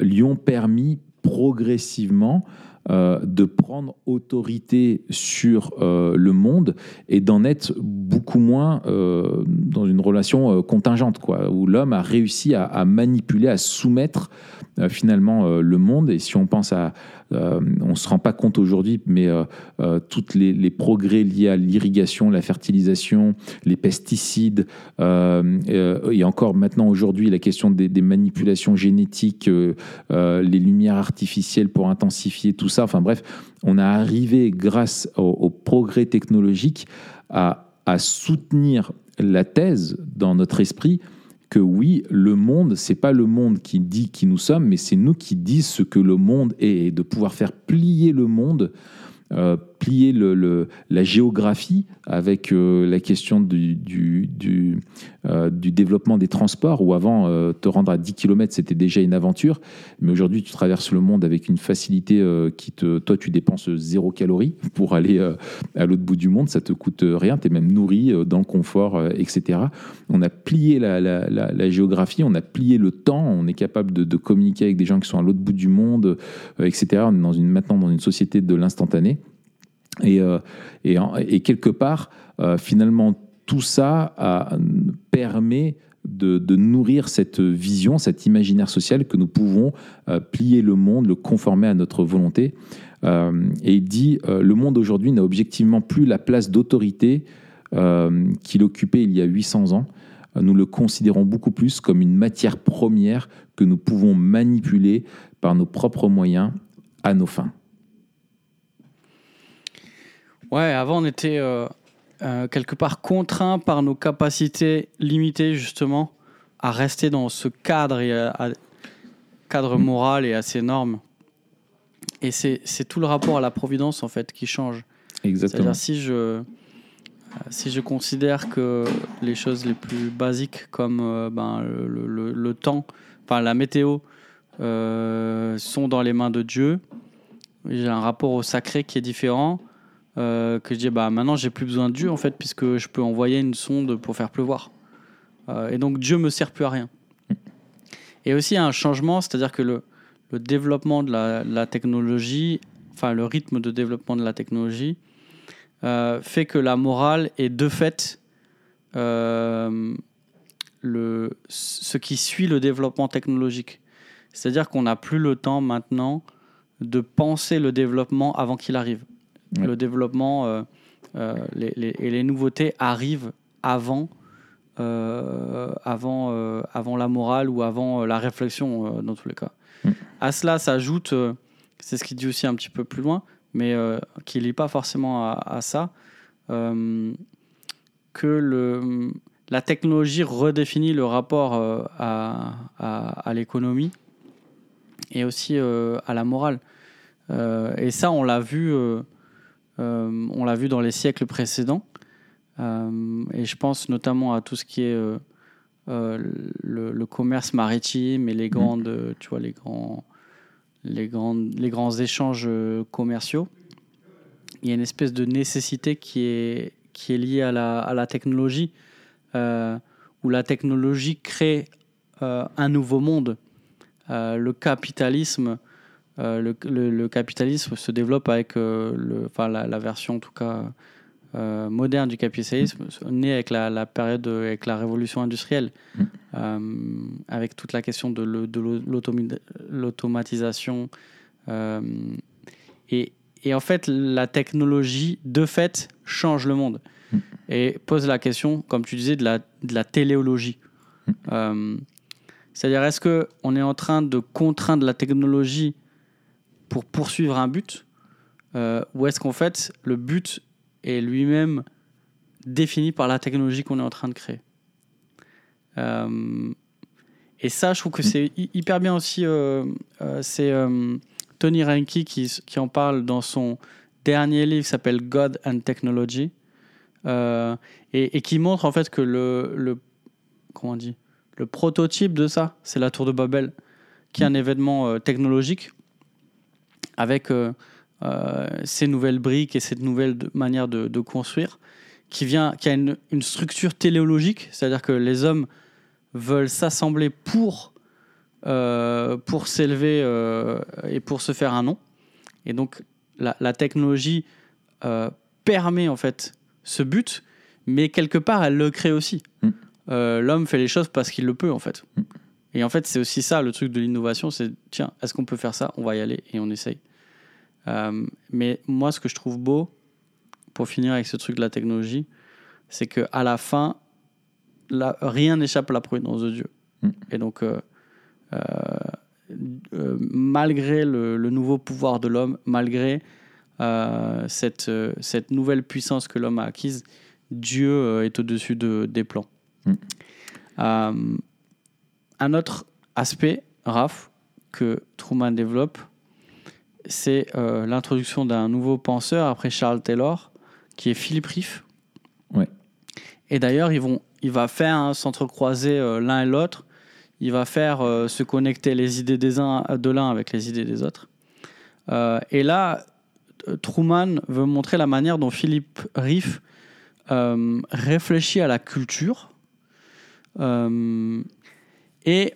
lui ont permis progressivement de prendre autorité sur le monde et d'en être beaucoup moins dans une relation contingente, quoi, où l'homme a réussi à, manipuler, à soumettre finalement le monde. Et si on pense à, euh, on ne se rend pas compte aujourd'hui, mais euh, euh, tous les, progrès liés à l'irrigation, la fertilisation, les pesticides, et encore maintenant aujourd'hui la question des, manipulations génétiques, les lumières artificielles pour intensifier tout ça. Enfin bref, on a arrivé grâce au, progrès technologique à, à soutenir la thèse dans notre esprit que oui, le monde, c'est pas le monde qui dit qui nous sommes, mais c'est nous qui disons ce que le monde est, et de pouvoir faire plier le monde euh, plier le, la géographie avec euh, la question du, du, euh, développement des transports, où avant, te rendre à 10 km, c'était déjà une aventure, mais aujourd'hui, tu traverses le monde avec une facilité qui te... Toi, tu dépenses zéro calorie pour aller à l'autre bout du monde, ça te coûte rien, tu es même nourri dans le confort, etc. On a plié la, géographie, on a plié le temps, on est capable de, communiquer avec des gens qui sont à l'autre bout du monde, etc. On est maintenant dans une société de l'instantané. Et, euh, et, quelque part, euh, finalement, tout ça permet de, nourrir cette vision, cet imaginaire social que nous pouvons euh, plier le monde, le conformer à notre volonté. et il dit, le monde aujourd'hui n'a objectivement plus la place d'autorité qu'il occupait il y a 800 ans. Nous le considérons beaucoup plus comme une matière première que nous pouvons manipuler par nos propres moyens à nos fins. Ouais, avant on était euh, euh, quelque part contraint par nos capacités limitées justement à rester dans ce cadre et à, cadre mm. moral et à ces normes. Et c'est tout le rapport à la providence en fait qui change. Exactement. C'est-à-dire si je euh, si je considère que les choses les plus basiques comme ben, le, le, temps, enfin la météo, sont dans les mains de Dieu, j'ai un rapport au sacré qui est différent. Euh, que je dis bah maintenant j'ai plus besoin de Dieu en fait puisque je peux envoyer une sonde pour faire pleuvoir. Euh, et donc Dieu me sert plus à rien. Et aussi un changement, c'est-à-dire que le, développement de la, technologie, enfin le rythme de développement de la technologie, euh, fait que la morale est de fait le, ce qui suit le développement technologique. C'est-à-dire qu'on n'a plus le temps maintenant de penser le développement avant qu'il arrive le développement euh, euh, et les nouveautés arrivent avant, euh, avant, avant la morale ou avant la réflexion, dans tous les cas. Mm. À cela s'ajoute, c'est ce qu'il dit aussi un petit peu plus loin, mais qui ne lie pas forcément à, ça, que le, la technologie redéfinit le rapport euh, à, à, à l'économie et aussi euh, à la morale. Euh, et ça, on l'a vu, on l'a vu dans les siècles précédents. Euh, et je pense notamment à tout ce qui est euh, euh, le, le commerce maritime et les grandes, euh, tu vois, les grands, les grandes, les grands échanges euh, commerciaux. Il y a une espèce de nécessité qui est, qui est liée à la, à la technologie, euh, où la technologie crée euh, un nouveau monde. Euh, le capitalisme, euh, le, le- le capitalisme se développe avec euh, le, la, la version en tout cas euh, moderne du capitalisme, née avec la, la période, avec la révolution industrielle, Mm. euh, avec toute la question de le- l'automatisation. euh, et, et en fait, la technologie, de fait, change le monde Mm. et pose la question, comme tu disais, de la, de la téléologie. Mm. C'est-à-dire, est-ce qu'on est en train de contraindre la technologie pour poursuivre un but euh, ou est-ce qu'en fait, le but est lui-même défini par la technologie qu'on est en train de créer Euh, Et ça, je trouve que c'est hy- hyper bien aussi. euh, c'est Tony Reinke qui, qui en parle dans son dernier livre qui s'appelle God and Technology et, et qui montre en fait que le, le comment on dit le prototype de ça, c'est la tour de Babel, qui est un événement euh, technologique avec euh, euh, ces nouvelles briques et cette nouvelle de- manière de, de construire, qui, vient, qui a une, une structure téléologique, c'est-à-dire que les hommes veulent s'assembler pour, euh, pour s'élever et pour se faire un nom. Et donc la, la technologie permet en fait ce but, mais quelque part elle le crée aussi. Mm. Euh, L'homme fait les choses parce qu'il le peut en fait. Mm. Et en fait c'est aussi ça le truc de l'innovation, c'est tiens, est-ce qu'on peut faire ça? On va y aller et on essaye. Euh, mais moi ce que je trouve beau, pour finir avec ce truc de la technologie, c'est que à la fin, la- rien n'échappe à la providence de Dieu. Et donc, euh, euh, malgré le, le nouveau pouvoir de l'homme, malgré cette, cette nouvelle puissance que l'homme a acquise, Dieu est au-dessus de, des plans. Mm. Un autre aspect, Raph, que Truman développe, c'est euh, l'introduction d'un nouveau penseur après Charles Taylor, qui est Philippe Riff. Ouais. Et d'ailleurs, ils vont, il va faire hein, s'entrecroiser euh, l'un et l'autre. Il va faire euh, se connecter les idées des uns de l'un avec les idées des autres. Et là, Truman veut montrer la manière dont Philippe Riff réfléchit à la culture. Et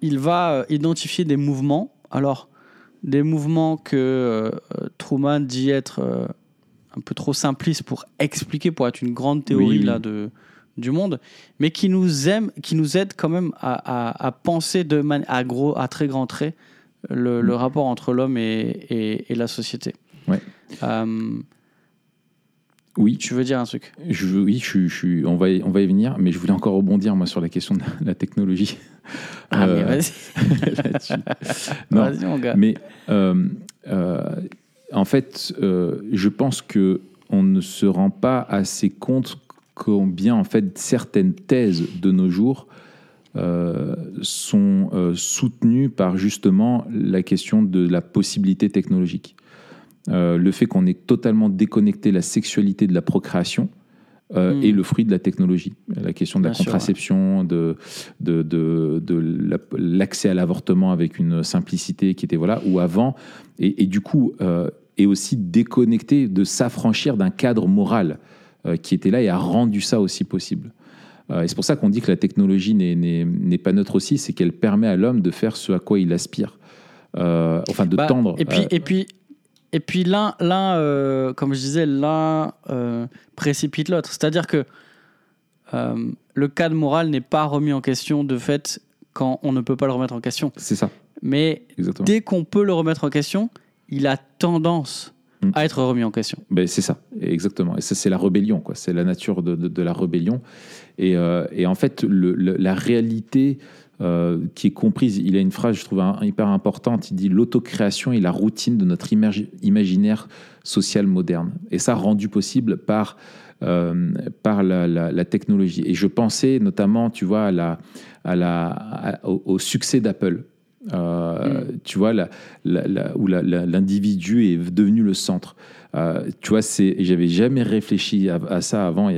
il va euh, identifier des mouvements. Alors, des mouvements que euh, Truman dit être euh, un peu trop simplistes pour expliquer, pour être une grande théorie Oui, oui. là, de, du monde, mais qui nous, aime, qui nous aident quand même à, à- à penser de mani- à, gros, à très grands traits le, le rapport entre l'homme et, et- et la société. Ouais. Euh, Oui, tu veux dire un truc? Je, oui je, je on, va y, on va y venir, mais je voulais encore rebondir moi, sur la question de la technologie. Ah, mais Euh, vas-y. Non, vas-y, mon gars. Mais euh, euh, en fait, je pense que on ne se rend pas assez compte combien en fait certaines thèses de nos jours euh, sont euh, soutenues par justement la question de la possibilité technologique. Euh, le fait qu'on ait totalement déconnecté la sexualité de la procréation euh, Mm. est le fruit de la technologie. La question de la Bien sûr, ouais. contraception, de, de, de, de la- l'accès à l'avortement avec une simplicité qui était voilà, ou avant, et, et du coup, euh, est aussi déconnecté de s'affranchir d'un cadre moral euh, qui était là et a rendu ça aussi possible. Euh, et c'est pour ça qu'on dit que la technologie n'est- pas neutre aussi, c'est qu'elle permet à l'homme de faire ce à quoi il aspire. Euh, enfin, de Bah, tendre. Et puis, euh, et puis, et puis l'un, l'un euh, comme je disais, l'un euh, précipite l'autre. C'est-à-dire que euh, le cadre moral n'est pas remis en question de fait quand on ne peut pas le remettre en question. c'est ça, Mais exactement. dès qu'on peut le remettre en question, il a tendance Mm. à être remis en question. Ben, c'est ça, exactement. Et ça, c'est la rébellion, quoi. C'est la nature de, de- de la rébellion. Et, euh, et en fait, le- le- la réalité euh, qui est comprise, il a une phrase, je trouve, hyper importante. Il dit L'autocréation est la routine de notre imagi- imaginaire social moderne. Et ça, rendu possible par par la, technologie. Et je pensais notamment, tu vois, à la, à la, au, succès d'Apple. Mm. Tu vois, la, où l'individu est devenu le centre. tu vois, j'avais jamais réfléchi à, ça avant,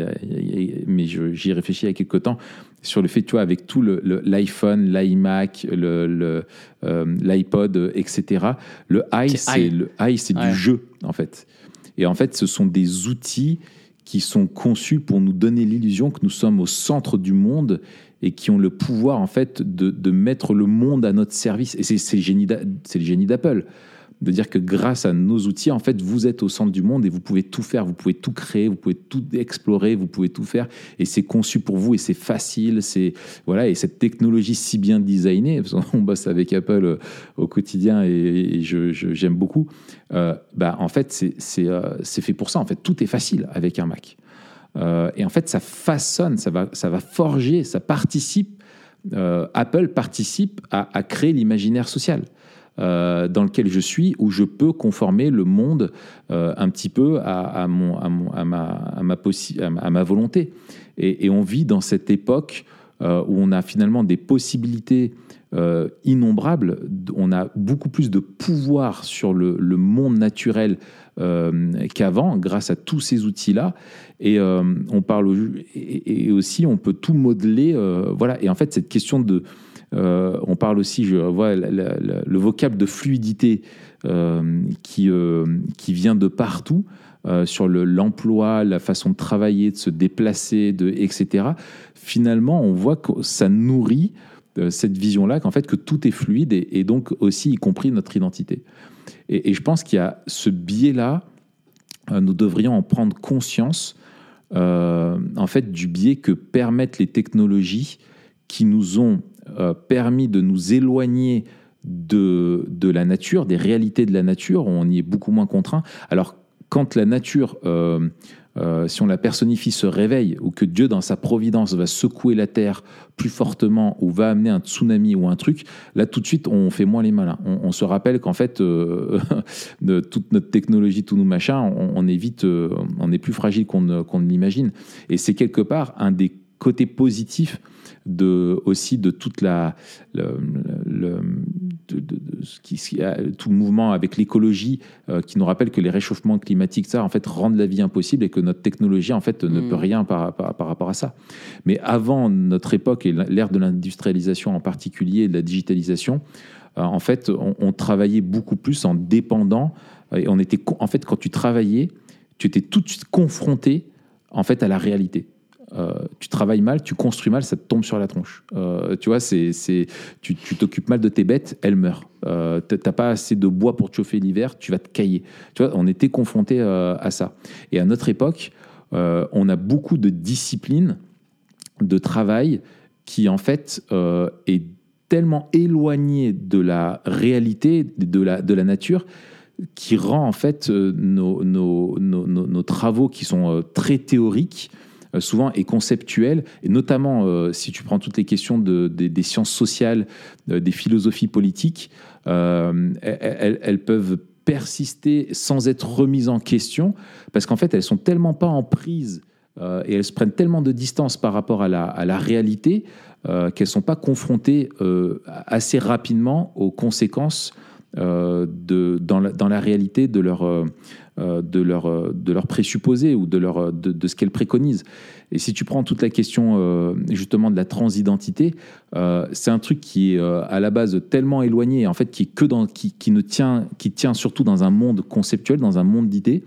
mais j'y ai réfléchi il y a quelques temps sur le fait, tu vois, avec tout l'iPhone, le, l'iMac, le, euh, l'iPod, etc. Le i, c'est le c'est du jeu en fait. Et en fait, ce sont des outils qui sont conçus pour nous donner l'illusion que nous sommes au centre du monde et qui ont le pouvoir en fait de, de mettre le monde à notre service. Et c'est le génie d'Apple de dire que grâce à nos outils, en fait, vous êtes au centre du monde et vous pouvez tout faire, vous pouvez tout créer, vous pouvez tout explorer, vous pouvez tout faire, et c'est conçu pour vous et c'est facile, c'est voilà, et cette technologie si bien designée, on bosse avec Apple euh, au quotidien et, je, j'aime beaucoup. Euh, bah en fait, c'est, euh, fait pour ça. En fait, tout est facile avec un Mac. Et en fait, ça façonne, ça va, ça va forger, ça participe. Apple participe à, créer l'imaginaire social. Euh, dans lequel je suis, où je peux conformer le monde euh, un petit peu à, ma, volonté. Et, on vit dans cette époque euh, où on a finalement des possibilités innombrables, on a beaucoup plus de pouvoir sur le monde naturel qu'avant grâce à tous ces outils-là. Et on parle aussi, on peut tout modeler. voilà. Et en fait, cette question de euh, on parle aussi, je vois le vocable de fluidité euh, qui, euh, qui vient de partout. sur l'emploi, la façon de travailler, de se déplacer, de, etc. Finalement, on voit que ça nourrit cette vision-là, qu'en fait, que tout est fluide et, donc aussi, y compris notre identité. Et, je pense qu'il y a ce biais-là, nous devrions en prendre conscience, en fait, du biais que permettent les technologies qui nous ont euh, permis de nous éloigner de, de la nature, des réalités de la nature, on y est beaucoup moins contraint. Alors, quand la nature, euh, euh, si on la personnifie, se réveille, ou que Dieu, dans sa providence, va secouer la terre plus fortement, ou va amener un tsunami ou un truc, là, tout de suite, on fait moins les malins. On, se rappelle qu'en fait, de toute notre technologie, tous nos machins, on, est vite, on est plus fragile qu'on ne l'imagine. Et c'est quelque part un des côtés positifs de, aussi de toute la, ce qui, tout le mouvement avec l'écologie euh, qui nous rappelle que les réchauffements climatiques, ça, en fait, rendent la vie impossible et que notre technologie, en fait, ne mm. peut rien par, par, rapport à ça. Mais avant notre époque et l'ère de l'industrialisation en particulier et de la digitalisation, euh, en fait, on, travaillait beaucoup plus en dépendant. Et on était, en fait, quand tu travaillais, tu étais tout de suite confronté en fait à la réalité. Euh, tu travailles mal, tu construis mal, ça te tombe sur la tronche. Euh, tu vois, c'est, tu, t'occupes mal de tes bêtes, elles meurent. Euh, t'as pas assez de bois pour te chauffer l'hiver, tu vas te cailler. Tu vois, on était confronté euh, à ça. Et à notre époque, on a beaucoup de disciplines de travail qui, en fait, est tellement éloigné de la réalité, de la, de la nature, qui rend en fait nos, nos, nos, nos travaux qui sont très théoriques souvent est conceptuelle, et notamment euh, si tu prends toutes les questions de, des sciences sociales, euh, des philosophies politiques, elles, peuvent persister sans être remises en question, parce qu'en fait, elles sont tellement pas en prise et elles se prennent tellement de distance par rapport à la, réalité qu'elles ne sont pas confrontées assez rapidement aux conséquences de, dans, la, réalité de leur euh, de leur, euh, de leur ou de, leur, de, de ce qu'elles préconisent. Et si tu prends toute la question euh, justement de la transidentité, c'est un truc qui est à la base tellement éloigné, en fait, qui, est que dans, qui, qui, ne tient, qui tient surtout dans un monde conceptuel, dans un monde d'idées,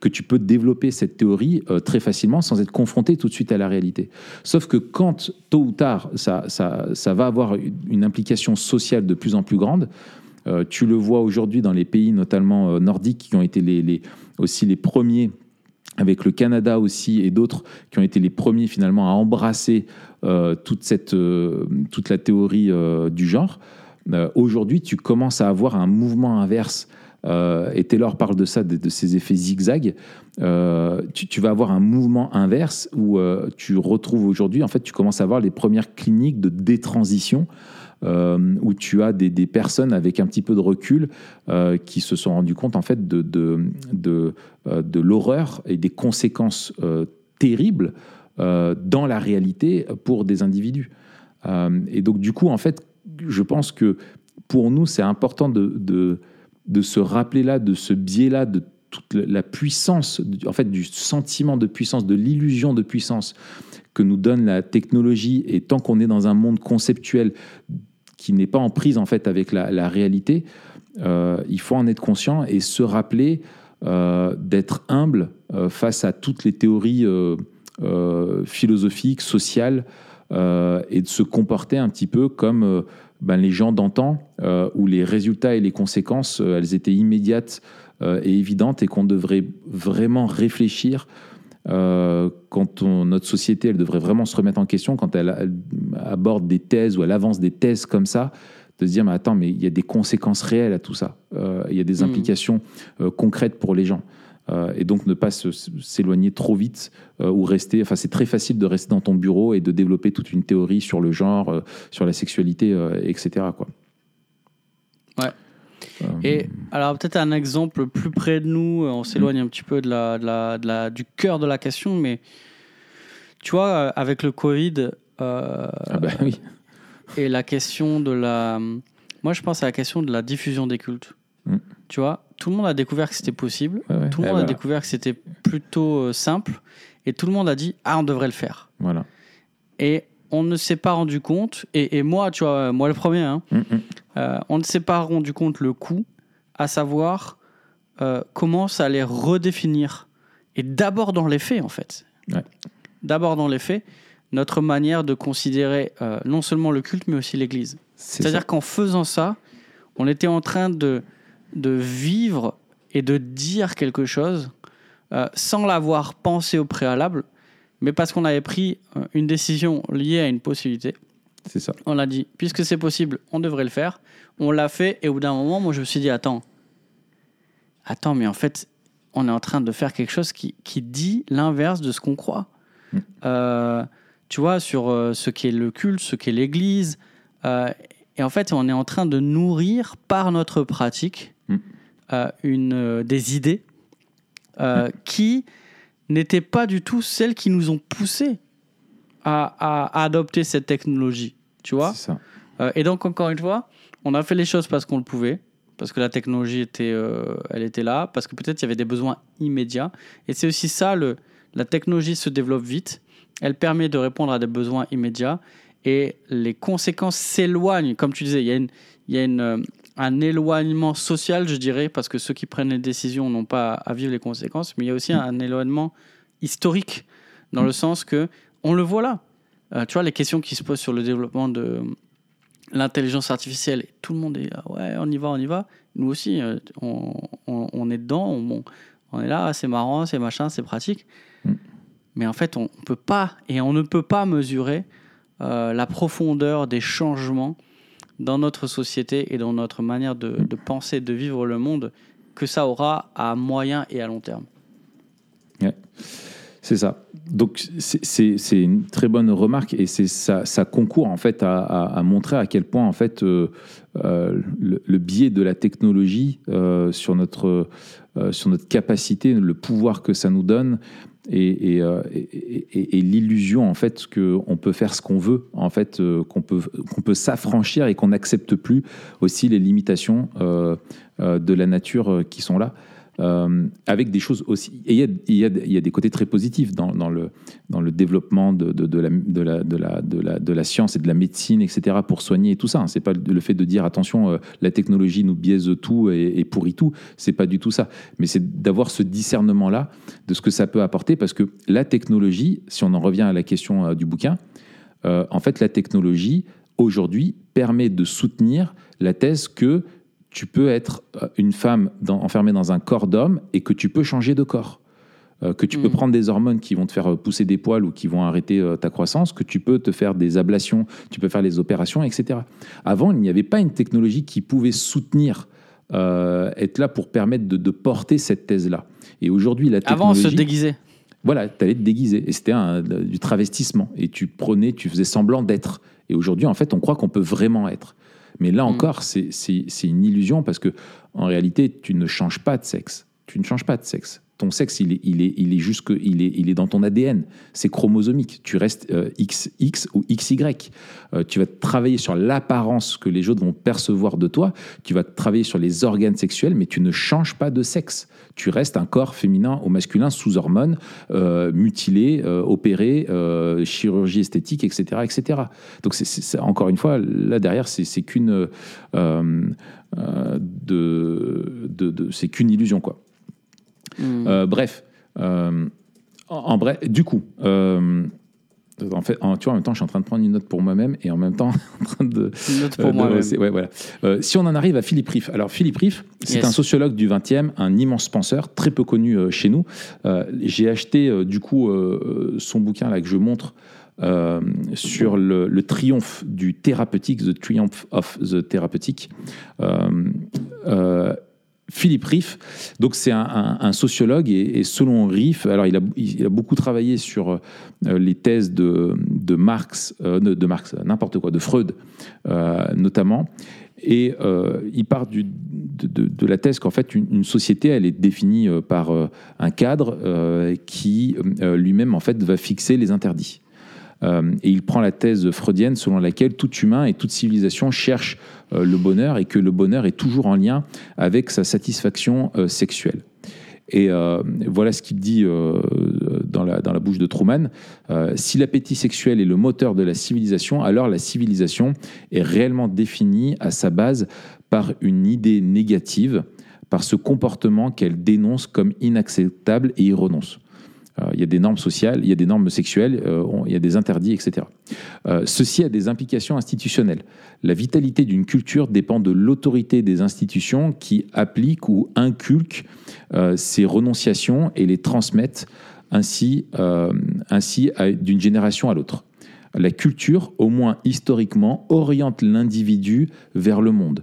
que tu peux développer cette théorie très facilement sans être confronté tout de suite à la réalité. Sauf que quand, tôt ou tard, ça, ça, ça va avoir une implication sociale de plus en plus grande, euh, tu le vois aujourd'hui dans les pays notamment euh, nordiques qui ont été aussi les premiers avec le Canada aussi et d'autres qui ont été les premiers finalement à embrasser euh, toute, cette, toute la théorie du genre. Aujourd'hui, tu commences à avoir un mouvement inverse. et Taylor parle de ça, de, ces effets zigzag. Tu, vas avoir un mouvement inverse où tu retrouves aujourd'hui, en fait, tu commences à avoir les premières cliniques de détransition où tu as des, personnes avec un petit peu de recul euh, qui se sont rendues compte en fait de, de, de, euh, de l'horreur et des conséquences terrible dans la réalité pour des individus. et donc, du coup, en fait, je pense que pour nous, c'est important de, de, de, se rappeler là, de ce biais-là, de toute la puissance, en fait, du sentiment de puissance, de l'illusion de puissance que nous donne la technologie. Et tant qu'on est dans un monde conceptuel qui n'est pas en prise en fait avec la, réalité, euh, il faut en être conscient et se rappeler euh, d'être humble euh, face à toutes les théories philosophiques, sociales, et de se comporter un petit peu comme ben, les gens d'antan, où les résultats et les conséquences, elles étaient immédiates et évidentes, et qu'on devrait vraiment réfléchir euh, quand notre société, elle devrait vraiment se remettre en question, quand elle, aborde des thèses ou elle avance des thèses comme ça, de se dire, mais attends, mais il y a des conséquences réelles à tout ça. Euh, il y a des hmm. implications euh, concrètes pour les gens. et donc ne pas s'éloigner trop vite ou rester. Enfin, c'est très facile de rester dans ton bureau et de développer toute une théorie sur le genre, sur la sexualité, etc. Quoi. Euh, Et alors peut-être un exemple plus près de nous, on s'éloigne un petit peu de la, de la, du cœur de la question, mais tu vois, euh, avec le Covid, euh, ah bah oui. et la question de la... Moi, je pense à la question de la diffusion des cultes. Mm. Tu vois, tout le monde a découvert que c'était possible, tout le monde a eh découvert que c'était plutôt simple, et tout le monde a dit, ah, on devrait le faire. Voilà. Et on ne s'est pas rendu compte, et, moi, tu vois, moi le premier, hein, mm, mm. Euh, on ne s'est pas rendu compte le coût, à savoir euh, comment ça allait redéfinir, et d'abord dans les faits en fait. D'abord dans les faits, notre manière de considérer euh, non seulement le culte, mais aussi l'Église. C'est-à-dire qu'en faisant ça, on était en train de, de vivre et de dire quelque chose sans l'avoir pensé au préalable, mais parce qu'on avait pris une décision liée à une possibilité. C'est ça. On l'a dit, puisque c'est possible, on devrait le faire. On l'a fait, et au bout d'un moment, moi, je me suis dit, attends, attends, mais en fait, on est en train de faire quelque chose qui, qui dit l'inverse de ce qu'on croit. Mm. Euh, tu vois, sur euh, ce qu'est le culte, ce qu'est l'Église. Euh, et en fait, on est en train de nourrir par notre pratique mm. une, des idées mm. qui n'étaient pas du tout celles qui nous ont poussés à, adopter cette technologie, tu vois ça. Euh, et donc, encore une fois, on a fait les choses parce qu'on le pouvait, parce que la technologie était, euh, elle était là, parce que peut-être il y avait des besoins immédiats. Et c'est aussi ça, le, la technologie se développe vite, elle permet de répondre à des besoins immédiats, et les conséquences s'éloignent. Comme tu disais, il y a, une, il y a une, euh, un éloignement social, je dirais, parce que ceux qui prennent les décisions n'ont pas à vivre les conséquences, mais il y a aussi un éloignement historique, dans le sens que on le voit là. Euh, tu vois, les questions qui se posent sur le développement de l'intelligence artificielle, tout le monde est ouais, on y va, on y va. Nous aussi, euh, on, est dedans, on, on est là, c'est marrant, c'est machin, c'est pratique. Mm. Mais en fait, on peut pas, et on ne peut pas mesurer euh, la profondeur des changements dans notre société et dans notre manière de, de, penser, de vivre le monde que ça aura à moyen et à long terme. C'est ça. Donc c'est une très bonne remarque et ça, ça, concourt en fait à, montrer à quel point en fait euh, euh, le, biais de la technologie euh, sur notre sur notre capacité, le pouvoir que ça nous donne et, et, l'illusion en fait qu'on peut faire ce qu'on veut, en fait qu'on peut qu'on peut s'affranchir et qu'on n'accepte plus aussi les limitations de la nature qui sont là. Euh, avec des choses aussi. Et il y a, des côtés très positifs dans, le, développement de, la, science et de la médecine, etc., pour soigner et tout ça. C'est pas le fait de dire attention, euh, la technologie nous biaise tout et, et pourrit tout. C'est pas du tout ça. Mais c'est d'avoir ce discernement-là de ce que ça peut apporter, parce que la technologie, si on en revient à la question euh, du bouquin, en fait, la technologie aujourd'hui permet de soutenir la thèse que tu peux être euh, une femme enfermée dans un corps d'homme et que tu peux changer de corps. Euh, que tu peux mm. prendre des hormones qui vont te faire euh, pousser des poils ou qui vont arrêter ta croissance, que tu peux te faire des ablations, tu peux faire les opérations, etc. Avant, il n'y avait pas une technologie qui pouvait soutenir, être là pour permettre de, porter cette thèse-là. Et aujourd'hui, la technologie... Avant, on se déguisait. Voilà, tu allais te déguiser. Et c'était du travestissement. Et tu prenais, tu faisais semblant d'être. Et aujourd'hui, en fait, on croit qu'on peut vraiment être. Mais là mm. encore, c'est une illusion parce que en réalité, tu ne changes pas de sexe. Tu ne changes pas de sexe. Ton sexe, il est, est, dans ton ADN. C'est chromosomique. Tu restes euh, XX ou XY. Euh, tu vas travailler sur l'apparence que les autres vont percevoir de toi. Tu vas travailler sur les organes sexuels, mais tu ne changes pas de sexe. Tu restes un corps féminin ou masculin sous hormones, euh, mutilé, opéré, chirurgie esthétique, etc. etc. Donc, encore une fois, là derrière, c'est, qu'une de, c'est qu'une illusion. quoi. Hmm. Euh, bref, euh, en, bref, du coup, euh, en fait, en, tu vois, en même temps, je suis en train de prendre une note pour moi-même et en même temps en train de. Une note pour moi ouais, voilà. si on en arrive à Philippe Riff. Alors, Philippe Riff, c'est un sociologue du 20e, un immense penseur, très peu connu chez nous. J'ai acheté, du coup, son bouquin là que je montre. sur le, le, triomphe du thérapeutique, The Triumph of the Therapeutic. Philippe Riff, donc c'est un, sociologue et, selon Riff, alors il a, beaucoup travaillé sur euh, les thèses de, Marx, euh, de, Marx, n'importe quoi, de Freud euh, notamment, et il part de, la thèse qu'en fait une, société elle est définie par un cadre qui lui-même en fait va fixer les interdits. Euh, et il prend la thèse freudienne selon laquelle tout humain et toute civilisation cherche euh, le bonheur et que le bonheur est toujours en lien avec sa satisfaction euh, sexuelle. Et voilà ce qu'il dit dans, la, dans la bouche de Truman. si l'appétit sexuel est le moteur de la civilisation, alors la civilisation est réellement définie à sa base par une idée négative, par ce comportement qu'elle dénonce comme inacceptable et y renonce. Euh, il y a des normes sociales, il y a des normes sexuelles, euh, il y a des interdits, etc. Euh, ceci a des implications institutionnelles. La vitalité d'une culture dépend de l'autorité des institutions qui appliquent ou inculquent ces renonciations et les transmettent ainsi, ainsi d'une génération à l'autre. La culture, au moins historiquement, oriente l'individu vers le monde.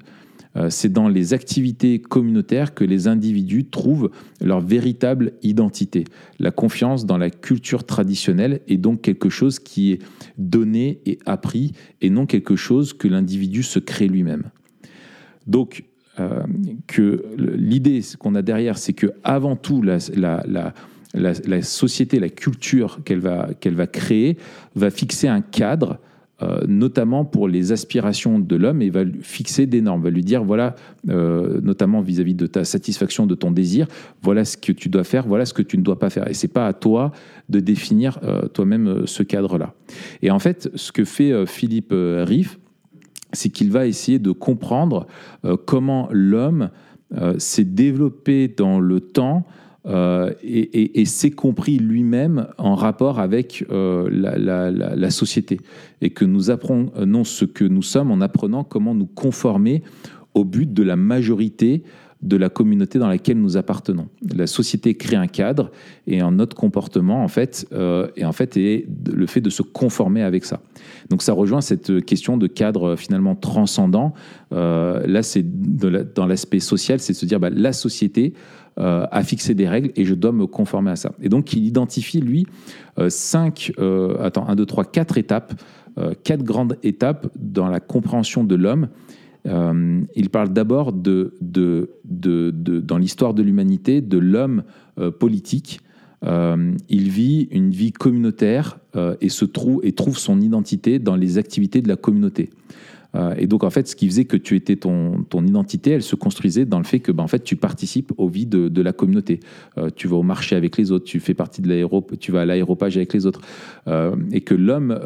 Euh, c'est dans les activités communautaires que les individus trouvent leur véritable identité. La confiance dans la culture traditionnelle est donc quelque chose qui est donné et appris et non quelque chose que l'individu se crée lui-même. Donc, euh, que l'idée qu'on a derrière, c'est que avant tout, la, société, la culture qu'elle va, qu'elle va créer, va fixer un cadre euh, notamment pour les aspirations de l'homme, et va fixer des normes, va lui dire, voilà, euh, notamment vis-à-vis de ta satisfaction, de ton désir, voilà ce que tu dois faire, voilà ce que tu ne dois pas faire. Et c'est pas à toi de définir euh, toi-même ce cadre-là. Et en fait, ce que fait Philippe Riff, c'est qu'il va essayer de comprendre comment l'homme s'est développé dans le temps euh, et, s'est compris lui-même en rapport avec euh, la, société. Et que nous apprenons ce que nous sommes en apprenant comment nous conformer au but de la majorité de la communauté dans laquelle nous appartenons. La société crée un cadre et en notre comportement, en fait, euh, et en fait, est le fait de se conformer avec ça. Donc ça rejoint cette question de cadre finalement transcendant. là, c'est dans l'aspect social, c'est de se dire bah, la société euh, à fixer des règles et je dois me conformer à ça. Et donc, il identifie, lui, euh, cinq, euh, attends, un, deux, trois, quatre étapes, quatre grandes étapes dans la compréhension de l'homme. il parle d'abord de, de, de, de, dans l'histoire de l'humanité, de l'homme politique. il vit une vie communautaire et, se trouve, et trouve son identité dans les activités de la communauté. Euh, et donc, en fait, ce qui faisait que tu étais ton, identité, elle se construisait dans le fait que, ben, en fait, tu participes aux vies de, de la communauté. Euh, tu vas au marché avec les autres, tu fais partie de l'aéro, tu vas à l'aéropage avec les autres. Euh, et que l'homme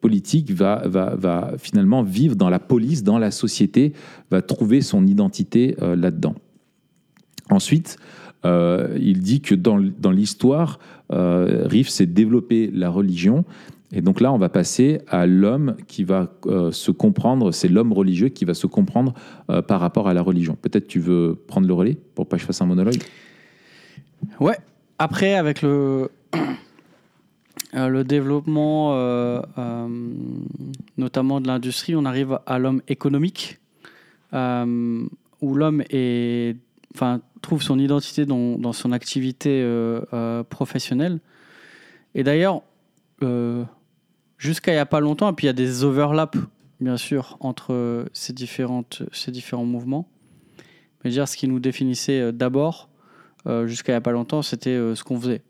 politique va, va, va finalement vivre dans la police, dans la société, va trouver son identité là-dedans. Ensuite, il dit que dans, dans l'histoire, Riff s'est développé la religion et donc là, on va passer à l'homme qui va euh, se comprendre, c'est l'homme religieux qui va se comprendre euh, par rapport à la religion. Peut-être tu veux prendre le relais pour pas que je fasse un monologue? Ouais. Après, avec le, euh, le développement, notamment de l'industrie, on arrive à l'homme économique, où l'homme trouve son identité dans, dans son activité professionnelle. Et d'ailleurs, jusqu'à il n'y a pas longtemps, et puis il y a des overlaps, bien sûr, entre ces, différentes, ces différents mouvements. Mais dire ce qui nous définissait euh, d'abord, euh, jusqu'à il n'y a pas longtemps, c'était euh, ce qu'on faisait.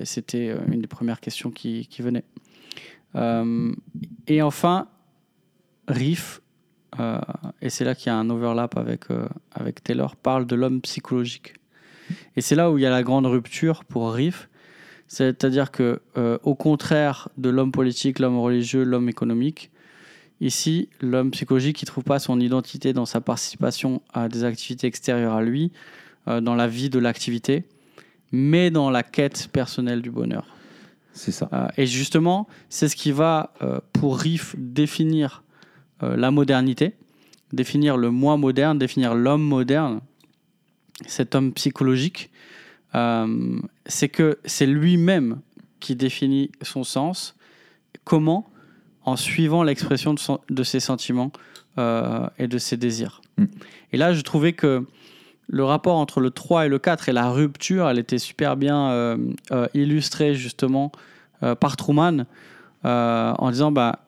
Et c'était une des premières questions qui, qui venaient. Euh, et enfin, Riff, et c'est là qu'il y a un overlap avec, avec Taylor, parle de l'homme psychologique. Et c'est là où il y a la grande rupture pour Riff. C'est-à-dire que, euh, au contraire de l'homme politique, l'homme religieux, l'homme économique, ici, l'homme psychologique, il ne trouve pas son identité dans sa participation à des activités extérieures à lui, euh, dans la vie de l'activité, mais dans la quête personnelle du bonheur. C'est ça. Euh, et justement, c'est ce qui va, pour Riff, définir la modernité, définir le moi moderne, définir l'homme moderne, cet homme psychologique. Euh, c'est que c'est lui-même qui définit son sens. Comment? En suivant l'expression de, son- de ses sentiments euh, et de ses désirs. Mm. Et là, je trouvais que le rapport entre le 3 et le 4 et la rupture, elle était super bien euh, illustrée justement par Truman en disant bah,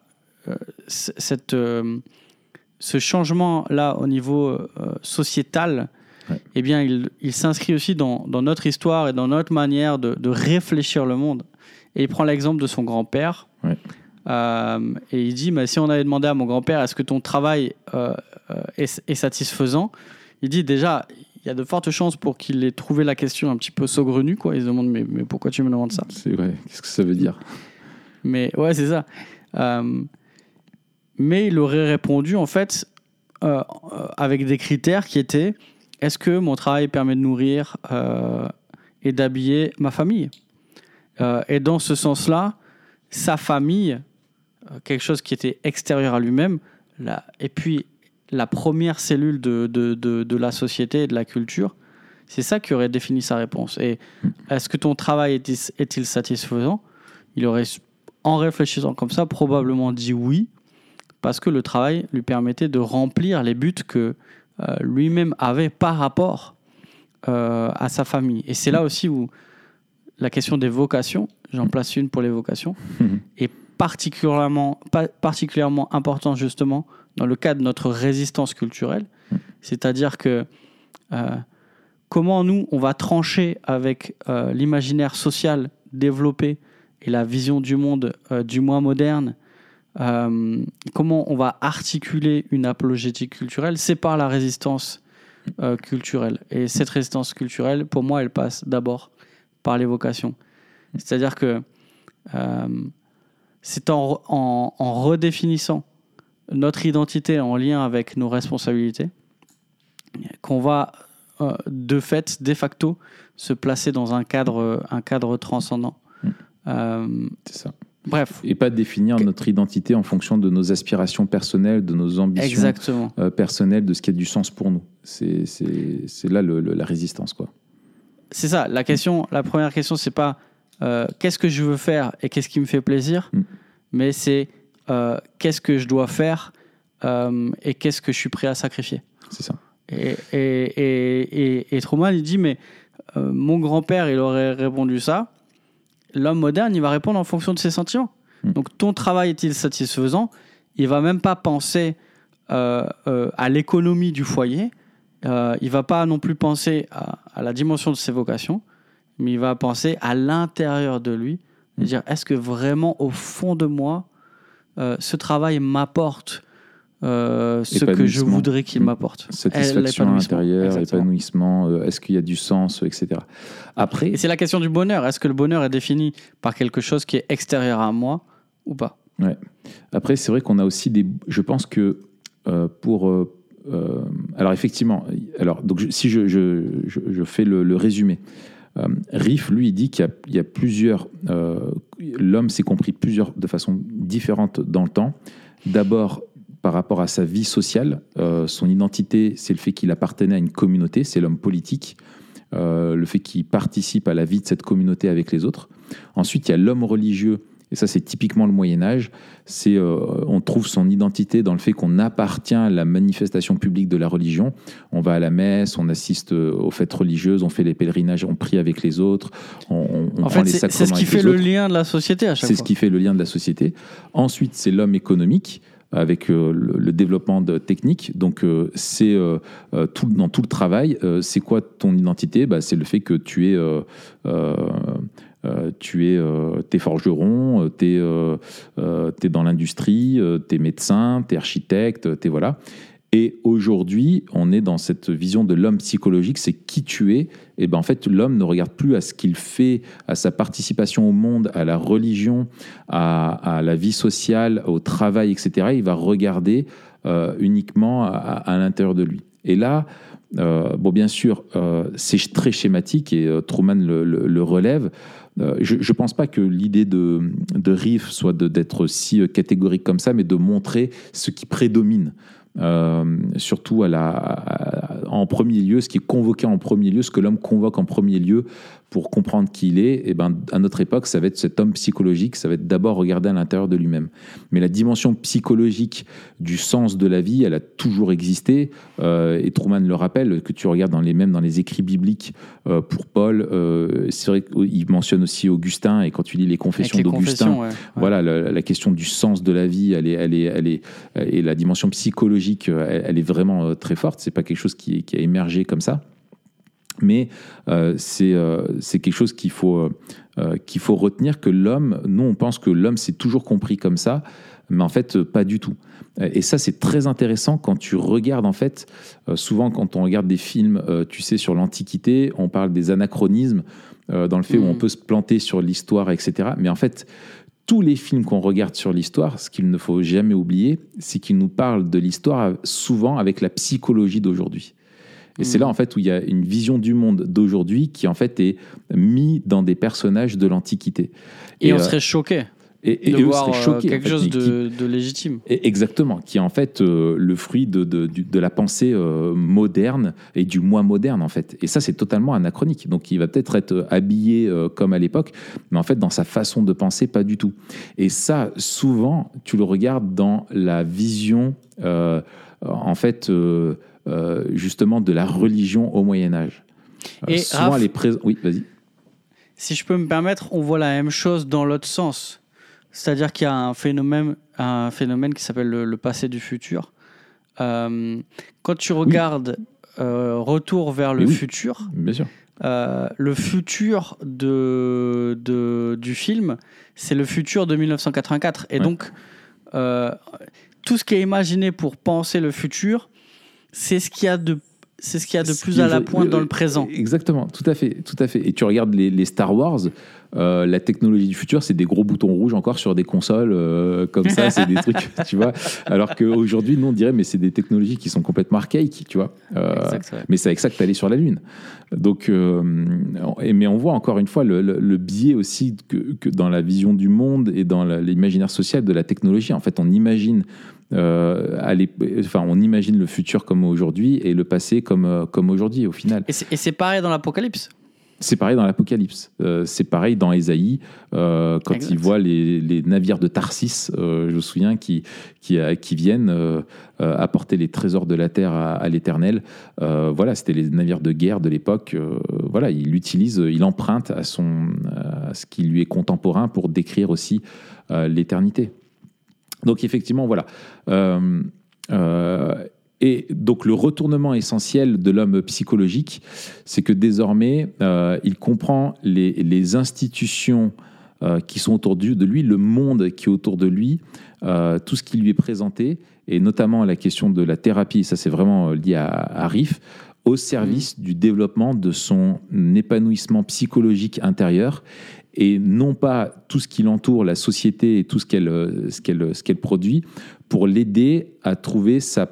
cette, ce changement-là au niveau sociétal, Ouais. eh bien, il, il s'inscrit aussi dans, dans notre histoire et dans notre manière de, de réfléchir le monde. Et il prend l'exemple de son grand-père. Ouais. Euh, et il dit, mais si on avait demandé à mon grand-père, est-ce que ton travail euh, est, est satisfaisant? Il dit déjà, il y a de fortes chances pour qu'il ait trouvé la question un petit peu saugrenue. Quoi. Il se demande, mais, mais pourquoi tu me demandes ça? C'est vrai. Qu'est-ce que ça veut dire? Mais ouais, c'est ça. Euh, mais il aurait répondu en fait avec des critères qui étaient est-ce que mon travail permet de nourrir euh, et d'habiller ma famille? Euh, Et dans ce sens-là, sa famille, euh, quelque chose qui était extérieur à lui-même, et puis la première cellule de, la société et de la culture, c'est ça qui aurait défini sa réponse. Et est-ce que ton travail est-il satisfaisant? Il aurait en réfléchissant comme ça, probablement dit oui, parce que le travail lui permettait de remplir les buts que lui-même avait par rapport euh, à sa famille. Et c'est là aussi où la question des vocations, j'en place une pour les vocations, est particulièrement, pa- particulièrement importante justement dans le cadre de notre résistance culturelle. C'est-à-dire que euh, comment nous, on va trancher avec euh, l'imaginaire social développé et la vision du monde euh, du moi moderne, euh, comment on va articuler une apologétique culturelle, c'est par la résistance euh, culturelle. Et cette résistance culturelle, pour moi, elle passe d'abord par les vocations. C'est-à-dire que euh, c'est en, en- en redéfinissant notre identité en lien avec nos responsabilités qu'on va de fait, de facto, se placer dans un cadre, un cadre transcendant. Mm. Euh, C'est ça. Bref, Et pas définir notre identité en fonction de nos aspirations personnelles, de nos ambitions exactement. euh, personnelles, de ce qui a du sens pour nous. C'est là le- le- la résistance. quoi. C'est ça. La question, la première question, c'est pas euh, qu'est-ce que je veux faire et qu'est-ce qui me fait plaisir, Mm. mais c'est euh, qu'est-ce que je dois faire euh, et qu'est-ce que je suis prêt à sacrifier. C'est ça. Et, et, et, et, et Truman, il dit, mais euh, mon grand-père, il aurait répondu ça. L'homme moderne, il va répondre en fonction de ses sentiments. Mm. Donc, ton travail est-il satisfaisant? Il va même pas penser euh, euh, à l'économie du foyer. Euh, il va pas non plus penser à, à la dimension de ses vocations, mais il va penser à l'intérieur de lui. et Mm. dire, est-ce que vraiment, au fond de moi, euh, ce travail m'apporte euh, ce que je voudrais qu'il Mm. m'apporte Satisfaction intérieure, épanouissement, euh, est-ce qu'il y a du sens, etc. Après, Et c'est la question du bonheur. Est-ce que le bonheur est défini par quelque chose qui est extérieur à moi ou pas? Après, c'est vrai qu'on a aussi des. Je pense que euh, pour. euh, alors, effectivement, alors, donc, je- si je, je, je, fais le, le résumé, Riff, lui, il dit qu'il y y a plusieurs. L'homme s'est compris plusieurs, de façon différente dans le temps. D'abord, par rapport à sa vie sociale, euh, son identité, c'est le fait qu'il appartenait à une communauté, c'est l'homme politique. euh, le fait qu'il participe à la vie de cette communauté avec les autres. Ensuite, il y a l'homme religieux, et ça c'est typiquement le Moyen Âge. C'est, euh, on trouve son identité dans le fait qu'on appartient à la manifestation publique de la religion. On va à la messe, on assiste aux fêtes religieuses, on fait les pèlerinages, on prie avec les autres, on, on- on En prend fait, les c'est c'est sacrements ce qui fait le autres. lien de la société à chaque C'est fois. ce qui fait le lien de la société. Ensuite, c'est l'homme économique. Avec le, le, développement de technique. Donc, c'est tout, dans tout le travail. c'est quoi ton identité? Bah, C'est le fait que tu es euh, tu euh, es forgeron, tu es, es, dans l'industrie, tu es médecin, tu es architecte, tu es voilà. Et aujourd'hui, on est dans cette vision de l'homme psychologique, c'est qui tu es. Et ben en fait, l'homme ne regarde plus à ce qu'il fait, à sa participation au monde, à la religion, à, la vie sociale, au travail, etc. Il va regarder euh, uniquement à, l'intérieur de lui. Et là, bon, bien sûr, c'est très schématique et Truman le, relève. Euh, je ne pense pas que l'idée de, Riff soit d'être si euh, catégorique comme ça, mais de montrer ce qui prédomine. Euh, surtout en premier lieu, ce qui est convoqué en premier lieu, ce que l'homme convoque en premier lieu pour comprendre qui il est, et eh ben, à notre époque, ça va être cet homme psychologique, ça va être d'abord regarder à l'intérieur de lui-même. Mais la dimension psychologique du sens de la vie, elle a toujours existé, euh, et Truman le rappelle, que tu regardes dans les mêmes dans les écrits bibliques euh, pour Paul, euh, c'est vrai qu'il mentionne aussi Augustin, et quand tu lis les confessions d'Augustin, voilà, la, question du sens de la vie, elle est, elle est, elle est, et la dimension psychologique, elle, est vraiment très forte, c'est pas quelque chose qui, qui a émergé comme ça. Mais euh, euh, c'est quelque chose qu'il faut, euh, qu'il faut retenir que l'homme, nous on pense que l'homme s'est toujours compris comme ça, mais en fait pas du tout. Et ça c'est très intéressant quand tu regardes en fait, souvent quand on regarde des films, tu sais, sur l'Antiquité, on parle des anachronismes, dans le fait où on mm. peut se planter sur l'histoire, etc. Mais en fait, tous les films qu'on regarde sur l'histoire, ce qu'il ne faut jamais oublier, c'est qu'ils nous parlent de l'histoire souvent avec la psychologie d'aujourd'hui. Et c'est là, en fait, où il y a une vision du monde d'aujourd'hui qui, en fait, est mis dans des personnages de l'Antiquité. Et, on euh, serait choqué. Et, de voir euh, quelque chose de, légitime. Exactement, qui est en fait euh, le fruit de, de, la pensée moderne et du moi moderne en fait. Et ça, c'est totalement anachronique. Donc, il va peut-être être habillé comme à l'époque, mais en fait, dans sa façon de penser, pas du tout. Et ça, souvent, tu le regardes dans la vision, en fait euh, justement de la religion au Moyen Âge. Euh, Et souvent, les Oui, vas-y. Si je peux me permettre, on voit la même chose dans l'autre sens. C'est-à-dire qu'il y a un phénomène, un phénomène qui s'appelle le, passé du futur. Euh, quand tu regardes Retour vers le futur, bien sûr. le futur de, de, du film, c'est le futur de 1984. Et donc, tout ce qui est imaginé pour penser le futur, c'est ce qu'il y a de c'est ce qu'il y a de plus à la pointe dans le présent. Exactement, tout à fait, tout à fait. Et tu regardes les, Star Wars, euh, la technologie du futur, c'est des gros boutons rouges encore sur des consoles euh, comme ça, c'est des trucs, tu vois. Alors qu'aujourd'hui, nous on dirait, mais c'est des technologies qui sont complètement archaïques, tu vois. Euh, mais c'est avec ça que tu allé sur la Lune. Donc, mais on voit encore une fois le, biais aussi que, que, dans la vision du monde et dans l'imaginaire social de la technologie. En fait, on imagine euh, enfin, on imagine le futur comme aujourd'hui et le passé comme, euh, comme aujourd'hui au final. Et c'est pareil dans l'Apocalypse? C'est pareil dans l'Apocalypse. Euh, c'est pareil dans Ésaïe, quand il voit les, navires de Tarsis, je me souviens, qui, qui, qui viennent apporter les trésors de la terre à, l'Éternel. voilà, c'était les navires de guerre de l'époque. voilà, il utilise, il emprunte à, son, à ce qui lui est contemporain pour décrire aussi l'éternité. Donc effectivement, voilà. Euh, euh, et donc le retournement essentiel de l'homme psychologique, c'est que désormais, euh, il comprend les, institutions qui sont autour de lui, le monde qui est autour de lui, tout ce qui lui est présenté, et notamment la question de la thérapie, ça c'est vraiment lié à, à Riff, au service mmh. du développement de son épanouissement psychologique intérieur et non pas tout ce qui l'entoure, la société et tout ce qu'elle euh, ce qu'elle ce qu'elle produit, pour l'aider à trouver sa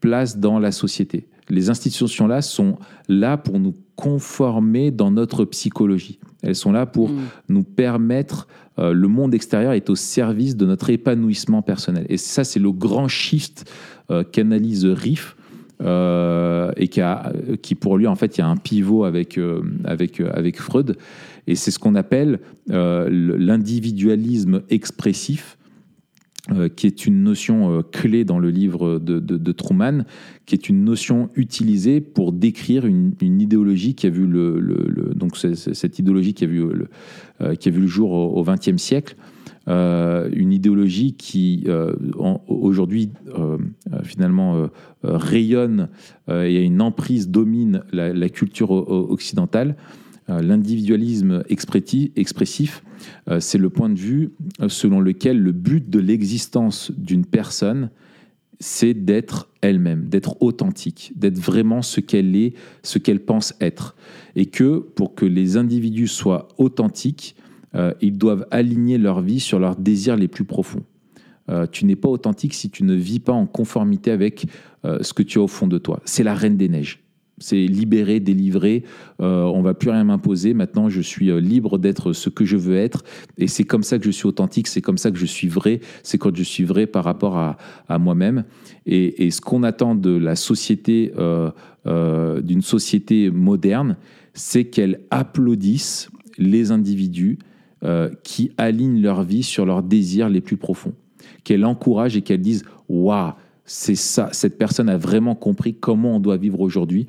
place dans la société. Les institutions là sont là pour nous conformer dans notre psychologie. Elles sont là pour mm. nous permettre. Euh, le monde extérieur est au service de notre épanouissement personnel. Et ça, c'est le grand shift euh, qu'analyse Riff. et qui, a, qui pour lui en fait il y a un pivot avec avec avec Freud et c'est ce qu'on appelle euh, l'individualisme expressif, euh, qui est une notion euh, clé dans le livre de, Truman, qui est une notion utilisée pour décrire une, idéologie qui a vu le, donc cette idéologie qui a vu le, qui a vu le jour au XXe siècle. une idéologie qui aujourd'hui finalement rayonne et a une emprise domine la, culture occidentale. Euh, L'individualisme expressif, euh, c'est le point de vue euh, selon lequel le but de l'existence d'une personne, c'est d'être elle-même, d'être authentique, d'être vraiment ce qu'elle est, ce qu'elle pense être. Et que pour que les individus soient authentiques, ils doivent aligner leur vie sur leurs désirs les plus profonds. Tu n'es pas authentique si tu ne vis pas en conformité avec ce que tu as au fond de toi. C'est la reine des neiges. C'est libéré, délivré. Euh, on va plus rien m'imposer. Maintenant, je suis euh, libre d'être ce que je veux être. Et c'est comme ça que je suis authentique. C'est comme ça que je suis vrai. C'est quand je suis vrai par rapport à, moi-même. Et, ce qu'on attend de la société, euh, euh, d'une société moderne, c'est qu'elle applaudisse les individus qui alignent leur vie sur leurs désirs les plus profonds. Qu'elle encourage et qu'elle dise Waouh, c'est ça, cette personne a vraiment compris comment on doit vivre aujourd'hui.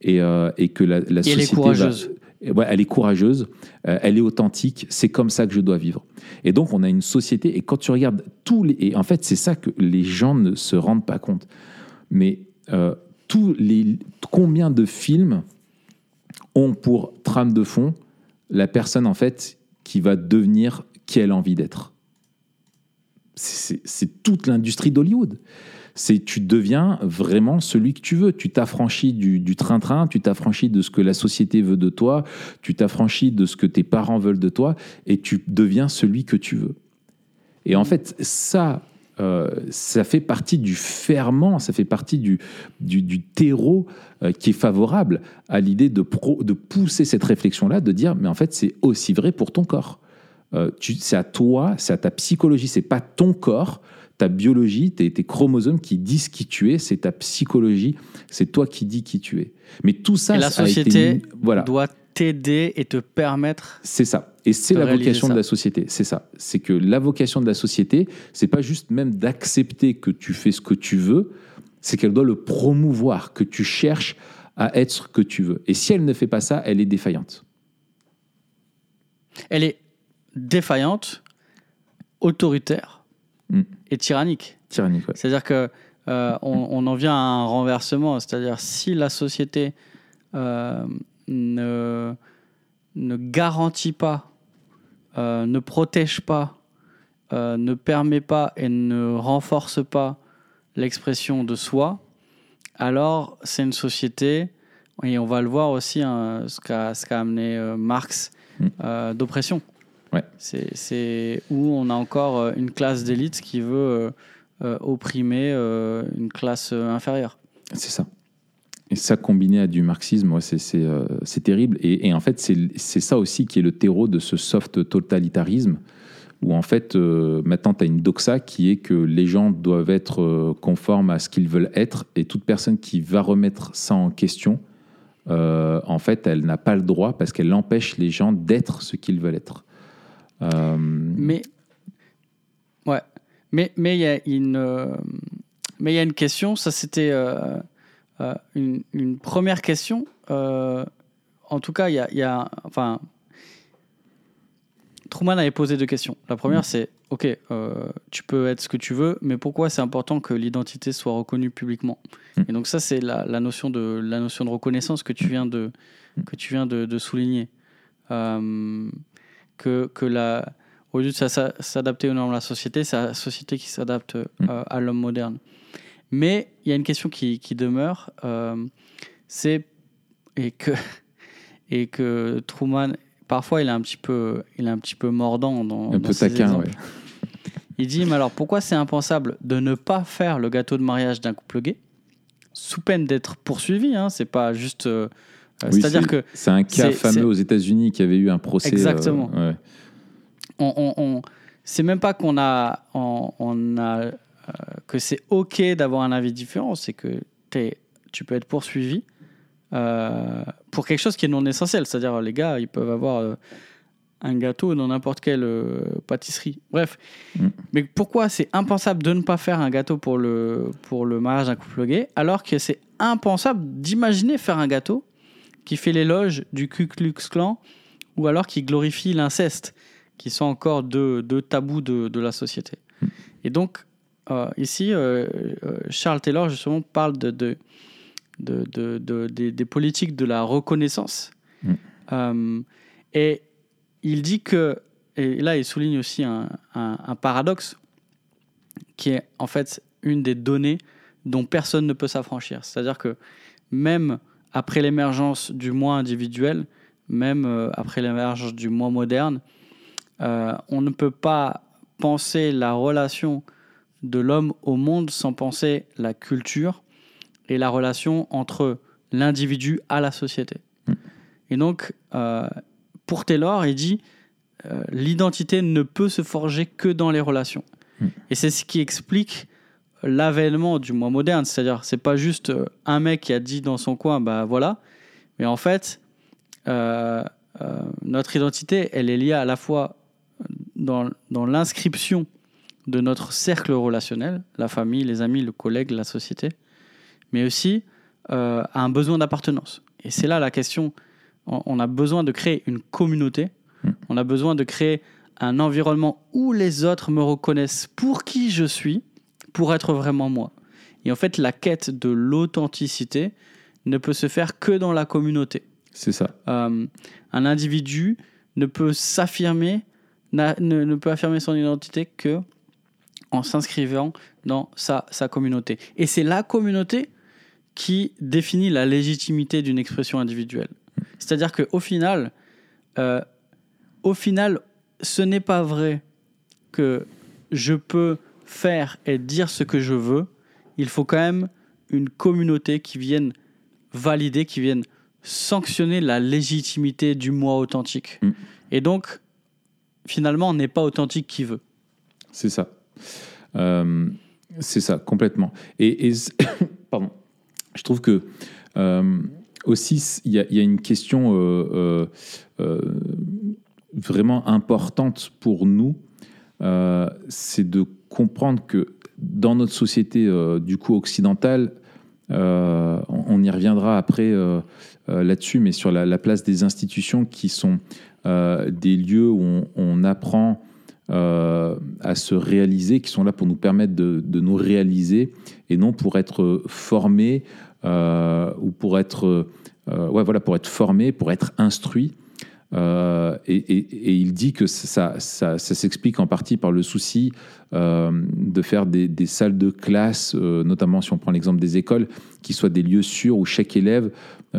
Et, euh, et que la, la Et elle est société. courageuse. Va, ouais, elle est courageuse, euh, elle est authentique, c'est comme ça que je dois vivre. Et donc, on a une société, et quand tu regardes tous les. Et en fait, c'est ça que les gens ne se rendent pas compte. Mais euh, tous les, combien de films ont pour trame de fond la personne, en fait, qui va devenir qui elle a envie d'être? C'est toute l'industrie d'Hollywood. C'est tu deviens vraiment celui que tu veux. Tu t'affranchis du train-train, tu t'affranchis de ce que la société veut de toi, tu t'affranchis de ce que tes parents veulent de toi, et tu deviens celui que tu veux. Et en fait, ça, euh, ça fait partie du ferment, ça fait partie du, du, terreau euh, qui est favorable à l'idée de, de pousser cette réflexion-là, de dire, mais en fait, c'est aussi vrai pour ton corps. Euh, c'est à toi, c'est à ta psychologie, c'est pas ton corps, ta biologie, tes, tes chromosomes qui disent qui tu es, c'est ta psychologie, c'est toi qui dis qui tu es. Mais tout ça, Et la ça a été société voilà. doit t'aider et te permettre. C'est ça. Et c'est la vocation ça. de la société. C'est ça. C'est que la vocation de la société, c'est pas juste même d'accepter que tu fais ce que tu veux, c'est qu'elle doit le promouvoir, que tu cherches à être ce que tu veux. Et si elle ne fait pas ça, elle est défaillante. Elle est défaillante, autoritaire Mm. et tyrannique. Tyrannique, ouais. C'est-à-dire que euh, on, on en vient à un renversement. C'est-à-dire si la société euh, ne, ne garantit pas, euh, ne protège pas, euh, ne permet pas et ne renforce pas l'expression de soi, alors c'est une société, et on va le voir aussi, hein, ce qu'a amené Marx, Mm. d'oppression. Ouais. C'est- où on a encore euh, une classe d'élite qui veut euh, euh, opprimer une classe inférieure. C'est ça. Et ça, combiné à du marxisme, ouais, c'est euh, terrible. Et, et en fait, c'est ça aussi qui est le terreau de ce soft totalitarisme, où en fait, euh, maintenant, tu as une doxa qui est que les gens doivent être euh, conformes à ce qu'ils veulent être, et toute personne qui va remettre ça en question, en fait, elle n'a pas le droit parce qu'elle empêche les gens d'être ce qu'ils veulent être. Euh, Mais ouais, mais mais il y a une euh, mais il y a une question. Ça c'était euh, une, une première question. en tout cas, il y a, il y a enfin Truman avait posé deux questions. La première, c'est OK, euh, tu peux être ce que tu veux, mais pourquoi c'est important que l'identité soit reconnue publiquement? Mm. Et donc ça, c'est la, la notion de la notion de reconnaissance que tu viens de que tu viens de, de souligner. Euh, que, que la, au lieu de ça- ça- s'adapter aux normes de la société, c'est la société qui s'adapte euh, Mm. à l'homme moderne. Mais il y a une question qui, qui demeure, euh, c'est et que et que Truman parfois il est un petit peu il est un petit peu mordant dans, un dans peu ses taquin, exemples. ouais. Il dit mais alors pourquoi c'est impensable de ne pas faire le gâteau de mariage d'un couple gay? Sous peine d'être poursuivi hein, c'est pas juste euh, Oui, c'est-à-dire c'est- que C'est un cas fameux aux États-Unis qui avait eu un procès. euh, Exactement. ouais. on, on- on- c'est même pas qu'on a, on, on a euh, que c'est ok d'avoir un avis différent, c'est que t'es- tu peux être poursuivi euh, pour quelque chose qui est non essentiel. C'est-à-dire, les gars, ils peuvent avoir euh, un gâteau dans n'importe quelle euh, pâtisserie. Bref. Mm. Mais pourquoi c'est impensable de ne pas faire un gâteau pour le, pour le mariage d'un couple gay, alors que c'est impensable d'imaginer faire un gâteau qui fait l'éloge du Ku Klux Klan ou alors qui glorifie l'inceste qui sont encore deux, deux tabous de, de, la société. Mm. Et donc, euh, ici, euh, euh, Charles Taylor, justement, parle de, de, de, de des, des, politiques de la reconnaissance. Mm. Euh, et il dit que, et là, il souligne aussi un, un, un paradoxe qui est en fait une des données dont personne ne peut s'affranchir. C'est-à-dire que même après l'émergence du moi individuel, même euh, après l'émergence du moi moderne, euh, on ne peut pas penser la relation de l'homme au monde sans penser la culture et la relation entre l'individu à la société. Mm. Et donc, euh, pour Taylor, il dit euh, l'identité ne peut se forger que dans les relations. Mm. Et c'est ce qui explique l'avènement du moi moderne. C'est-à-dire, c'est pas juste euh, un mec qui a dit dans son coin, bah voilà. Mais en fait, euh, euh, notre identité, elle est liée à la fois dans, dans l'inscription de notre cercle relationnel, la famille, les amis, le collègue, la société, mais aussi euh, à un besoin d'appartenance. Et c'est là la question. On, a besoin de créer une communauté. Mm. On a besoin de créer un environnement où les autres me reconnaissent pour qui je suis, pour être vraiment moi. Et en fait, la quête de l'authenticité ne peut se faire que dans la communauté. C'est ça. Euh, un individu ne peut s'affirmer, ne, ne peut affirmer son identité que en s'inscrivant dans sa, sa communauté. Et c'est la communauté qui définit la légitimité d'une expression individuelle. C'est-à-dire qu'au final, euh, au final, ce n'est pas vrai que je peux faire et dire ce que je veux. Il faut quand même une communauté qui vienne valider, qui vienne sanctionner la légitimité du moi authentique. Mm. Et donc, finalement, on n'est pas authentique qui veut. C'est ça. Euh, c'est ça, complètement. Et, et pardon, je trouve que euh, aussi, il y, a- il y a une question euh, vraiment importante pour nous, c'est de comprendre que dans notre société euh, du coup occidentale, euh, on, y reviendra après euh, là-dessus, mais sur la, la place des institutions qui sont des lieux où on, apprend à se réaliser, qui sont là pour nous permettre de, nous réaliser et non pour être formés ou pour être, ouais, voilà, pour être formé, pour être instruit. Euh, et, il dit que ça, s'explique en partie par le souci euh, de faire des, salles de classe, euh, notamment si on prend l'exemple des écoles, qui soient des lieux sûrs où chaque élève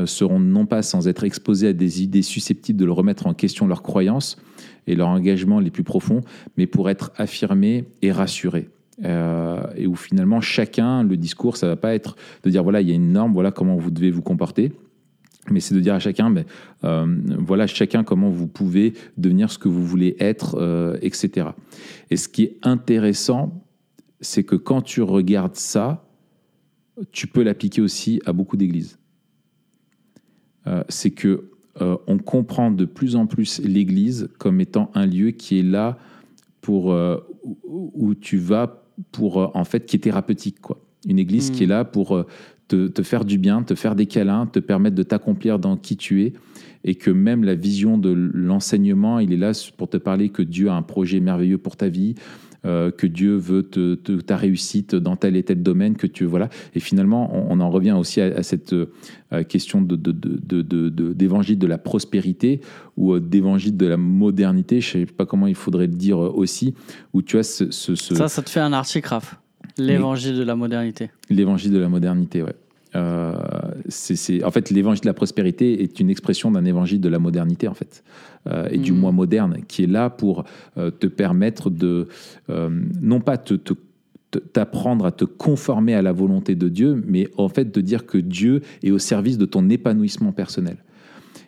seront non pas sans être exposé à des idées susceptibles de le remettre en question leurs croyances et leurs engagements les plus profonds, mais pour être affirmé et rassuré. Euh, et où finalement chacun, le discours, ça va pas être de dire voilà, il y a une norme, voilà comment vous devez vous comporter, mais c'est de dire à chacun, mais, euh, voilà chacun comment vous pouvez devenir ce que vous voulez être, euh, etc. Et ce qui est intéressant, c'est que quand tu regardes ça, tu peux l'appliquer aussi à beaucoup d'églises. Euh, c'est que euh, on comprend de plus en plus l'Église comme étant un lieu qui est là pour où, où tu vas pour en fait qui est thérapeutique quoi. Une Église Mm. qui est là pour te, faire du bien, te faire des câlins, te permettre de t'accomplir dans qui tu es et que même la vision de l'enseignement, il est là pour te parler que Dieu a un projet merveilleux pour ta vie, euh, que Dieu veut ta réussite dans tel et tel domaine, que tu voilà. Et finalement, on, en revient aussi à, cette euh, question de, d'évangile de la prospérité ou euh, d'évangile de la modernité, je sais pas comment il faudrait le dire aussi, où tu as ce- Ça, ça te fait un article, Raph. L'évangile de la modernité. l'évangile de la modernité, ouais. Euh, c'est, c'est- en fait, l'évangile de la prospérité est une expression d'un évangile de la modernité, en fait, euh, et du Mhm. moi moderne, qui est là pour euh, te permettre de, non pas te, te- te- t'apprendre à te conformer à la volonté de Dieu, mais en fait de dire que Dieu est au service de ton épanouissement personnel.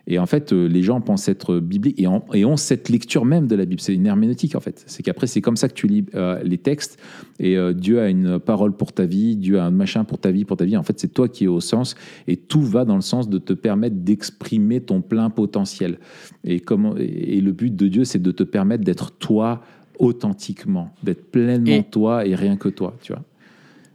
Et en fait, euh, les gens pensent être bibliques et, en- et ont cette lecture même de la Bible. C'est une herméneutique, en fait. C'est qu'après, c'est comme ça que tu lis euh, les textes. Et euh, Dieu a une parole pour ta vie, Dieu a un machin pour ta vie, pour ta vie. En fait, c'est toi qui es au sens. Et tout va dans le sens de te permettre d'exprimer ton plein potentiel. Et, comment, et le but de Dieu, c'est de te permettre d'être toi authentiquement, d'être pleinement Et- toi et rien que toi, tu vois.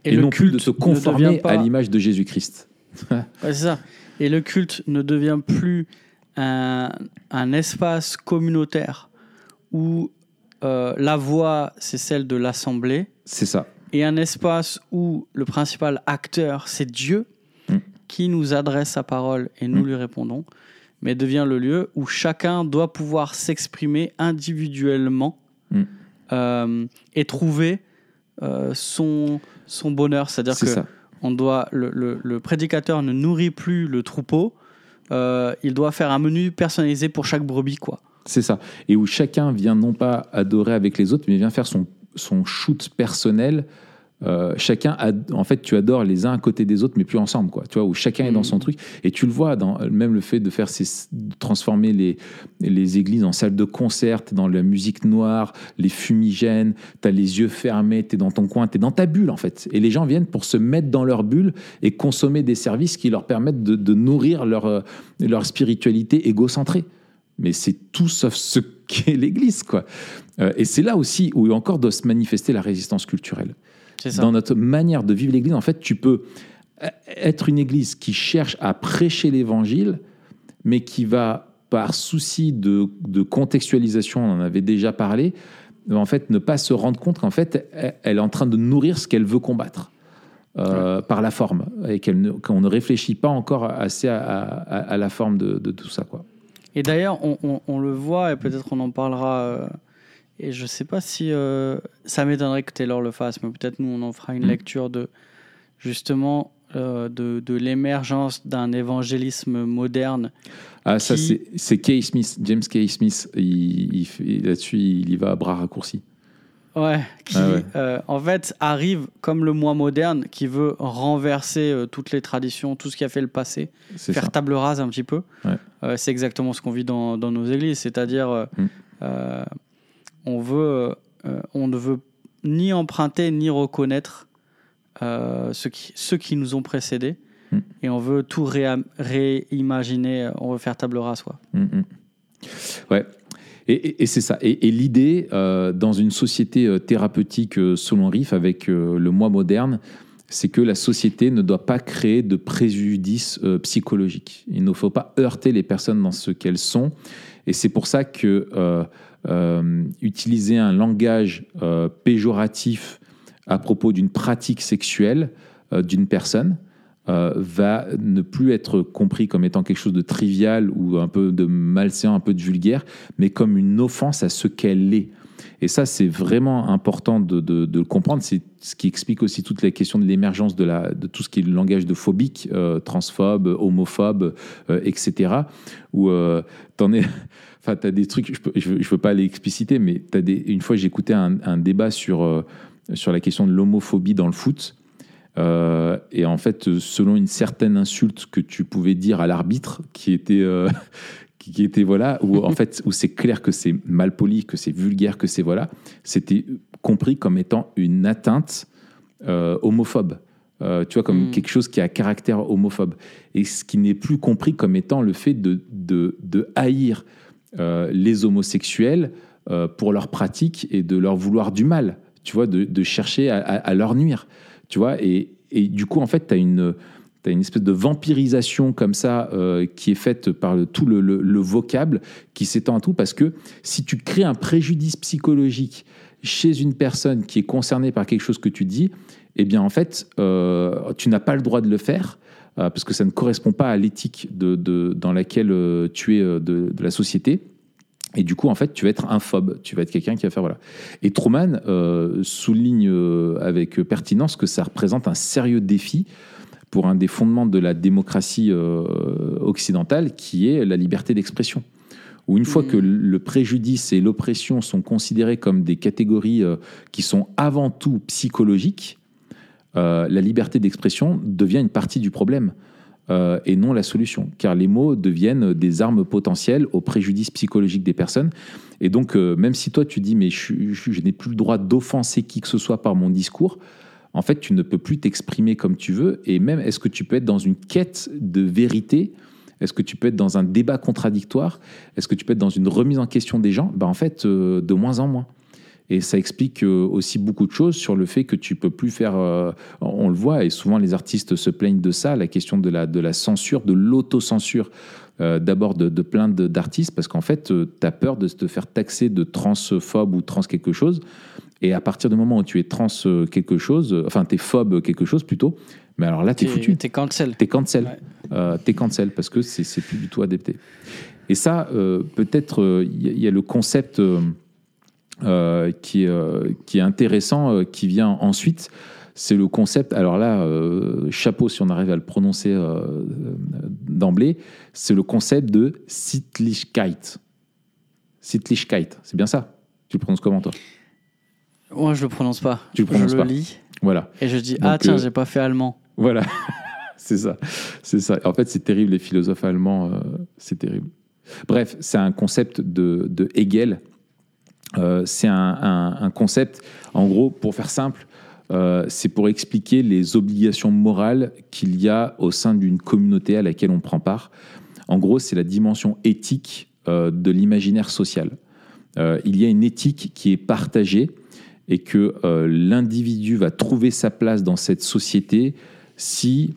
Et, le non plus de ne conformer pas- à l'image de Jésus-Christ. Ouais, c'est ça. Et le culte ne devient plus un, un espace communautaire où euh, la voix, c'est celle de l'Assemblée, C'est ça. et un espace où le principal acteur, c'est Dieu, Mm. qui nous adresse sa parole et nous Mm. lui répondons, mais devient le lieu où chacun doit pouvoir s'exprimer individuellement Mm. euh, et trouver euh, son, son bonheur. C'est-à-dire C'est que ça. On doit, le, le- prédicateur ne nourrit plus le troupeau, euh, il doit faire un menu personnalisé pour chaque brebis. quoi. C'est ça. Et où chacun vient non pas adorer avec les autres, mais vient faire son, son shoot personnel. Euh, chacun, en fait, tu adores les uns à côté des autres, mais plus ensemble, quoi. Tu vois, où chacun est dans son Mhm. truc. Et tu le vois dans même le fait de faire ces, de transformer les, les églises en salles de concert, dans la musique noire, les fumigènes, t'as les yeux fermés, t'es dans ton coin, t'es dans ta bulle, en fait. Et les gens viennent pour se mettre dans leur bulle et consommer des services qui leur permettent de, de nourrir leur, euh, leur spiritualité égocentrée mais c'est tout sauf ce qu'est l'Église, quoi. Euh, et c'est là aussi où encore doit se manifester la résistance culturelle. Ça. Dans notre manière de vivre l'Église, en fait, tu peux euh, être une Église qui cherche à prêcher l'Évangile, mais qui va, par souci de, de contextualisation, on en avait déjà parlé, en fait, ne pas se rendre compte qu'en fait, elle- est en train de nourrir ce qu'elle veut combattre. euh, par la forme et ne- qu'on ne réfléchit pas encore assez à, à- à la forme de, de tout ça quoi. Et d'ailleurs, on, on- on le voit, et peut-être on en parlera. Et je sais pas si euh, ça m'étonnerait que Taylor le fasse, mais peut-être nous on en fera une Mm. lecture de justement euh, de, de l'émergence d'un évangélisme moderne. Ah, ça, qui- c'est- c'est Kay Smith, James Kay Smith. Il, Là-dessus, il y va à bras raccourcis. Ouais, qui Ah ouais. euh, en fait arrive comme le moi moderne qui veut renverser euh, toutes les traditions, tout ce qui a fait le passé, faire ça. table rase un petit peu. Ouais. C'est exactement ce qu'on vit dans, dans nos églises, c'est-à-dire Mm. On veut, euh, on ne veut ni emprunter ni reconnaître euh, ceux, qui, ceux qui nous ont précédés, Mm. et on veut tout réimaginer, euh, on veut faire table rase. Quoi. Mm, mm. Ouais. Et, et- et c'est ça. Et, et l'idée, euh, dans une société euh, thérapeutique euh, selon Riff, avec euh, le moi moderne, c'est que la société ne doit pas créer de préjudice euh, psychologique. Il ne faut pas heurter les personnes dans ce qu'elles sont. Et c'est pour ça que euh, euh, utiliser un langage euh, péjoratif à propos d'une pratique sexuelle euh, d'une personne euh, va ne plus être compris comme étant quelque chose de trivial ou un peu de malséant, un peu de vulgaire, mais comme une offense à ce qu'elle est. Et ça, c'est vraiment important de, le comprendre. C'est ce qui explique aussi toute la question de l'émergence de, tout ce qui est le langage de phobique, euh, transphobe, homophobe, euh, etc. Où euh, t'en es. Enfin, tu as des trucs, je ne je, veux- je veux pas aller expliciter, mais t'as des, une fois, j'écoutais un, un débat sur, euh, sur la question de l'homophobie dans le foot. Et en fait, selon une certaine insulte que tu pouvais dire à l'arbitre, qui était, qui était voilà, où en fait, où c'est clair que c'est mal poli, que c'est vulgaire, que c'est voilà, c'était compris comme étant une atteinte euh, homophobe. Euh, tu vois, comme Mm. quelque chose qui a caractère homophobe. Et ce qui n'est plus compris comme étant le fait de, de, de haïr euh, les homosexuels pour leurs pratiques et de leur vouloir du mal, tu vois, de, de chercher à, à- à leur nuire, tu vois. Et, et du coup, en fait, tu as une, t'as une espèce de vampirisation comme ça euh, qui est faite par tout le, le- le vocable qui s'étend à tout, parce que si tu crées un préjudice psychologique chez une personne qui est concernée par quelque chose que tu dis, eh bien, en fait, euh, tu n'as pas le droit de le faire. euh, parce que ça ne correspond pas à l'éthique de, dans laquelle tu es de, la société. Et du coup, en fait, tu vas être un phobe. Tu vas être quelqu'un qui va faire voilà. Et Truman souligne avec pertinence que ça représente un sérieux défi pour un des fondements de la démocratie euh, occidentale, qui est la liberté d'expression. Où une fois Mhm. que le préjudice et l'oppression sont considérés comme des catégories euh, qui sont avant tout psychologiques, euh, la liberté d'expression devient une partie du problème et non la solution. Car les mots deviennent des armes potentielles au préjudice psychologique des personnes. Et donc, même si toi tu dis, mais je, suis- je- je n'ai plus le droit d'offenser qui que ce soit par mon discours, en fait, tu ne peux plus t'exprimer comme tu veux. Et même, est-ce que tu peux être dans une quête de vérité? Est-ce que tu peux être dans un débat contradictoire? Est-ce que tu peux être dans une remise en question des gens? Ben, En fait, euh, de moins en moins. Et ça explique euh, aussi beaucoup de choses sur le fait que tu peux plus faire. euh, on le voit, et souvent les artistes se plaignent de ça, la question de la, de la censure, de l'autocensure. euh, D'abord de, de plein d'artistes, parce qu'en fait, tu as peur de te faire taxer de transphobe ou trans quelque chose. Et à partir du moment où tu es trans euh, quelque chose, euh, enfin, tu es phobe quelque chose plutôt, mais alors là, tu es foutu. T'es cancel. T'es cancel. Ouais. Euh, t'es cancel parce que c'est plus du tout adapté. Et ça, euh, peut-être, euh, il y, a- il y a le concept euh, euh, qui, est, euh, qui est intéressant, euh, qui vient ensuite. C'est le concept, alors là, chapeau si on arrive à le prononcer d'emblée, c'est le concept de Sittlichkeit. Sittlichkeit, c'est bien ça? Tu le prononces comment toi? Moi, je le prononce pas. Tu le prononces je pas. le lis Voilà. et je dis Donc, ah tiens, j'ai pas fait allemand. Voilà, c'est ça, c'est ça. En fait, c'est terrible les philosophes allemands, c'est terrible. Bref, c'est un concept de, de Hegel. Euh, c'est un, concept, en gros, pour faire simple, euh, c'est pour expliquer les obligations morales qu'il y a au sein d'une communauté à laquelle on prend part. En gros, c'est la dimension éthique euh, de l'imaginaire social. Il y a une éthique qui est partagée et que l'individu va trouver sa place dans cette société si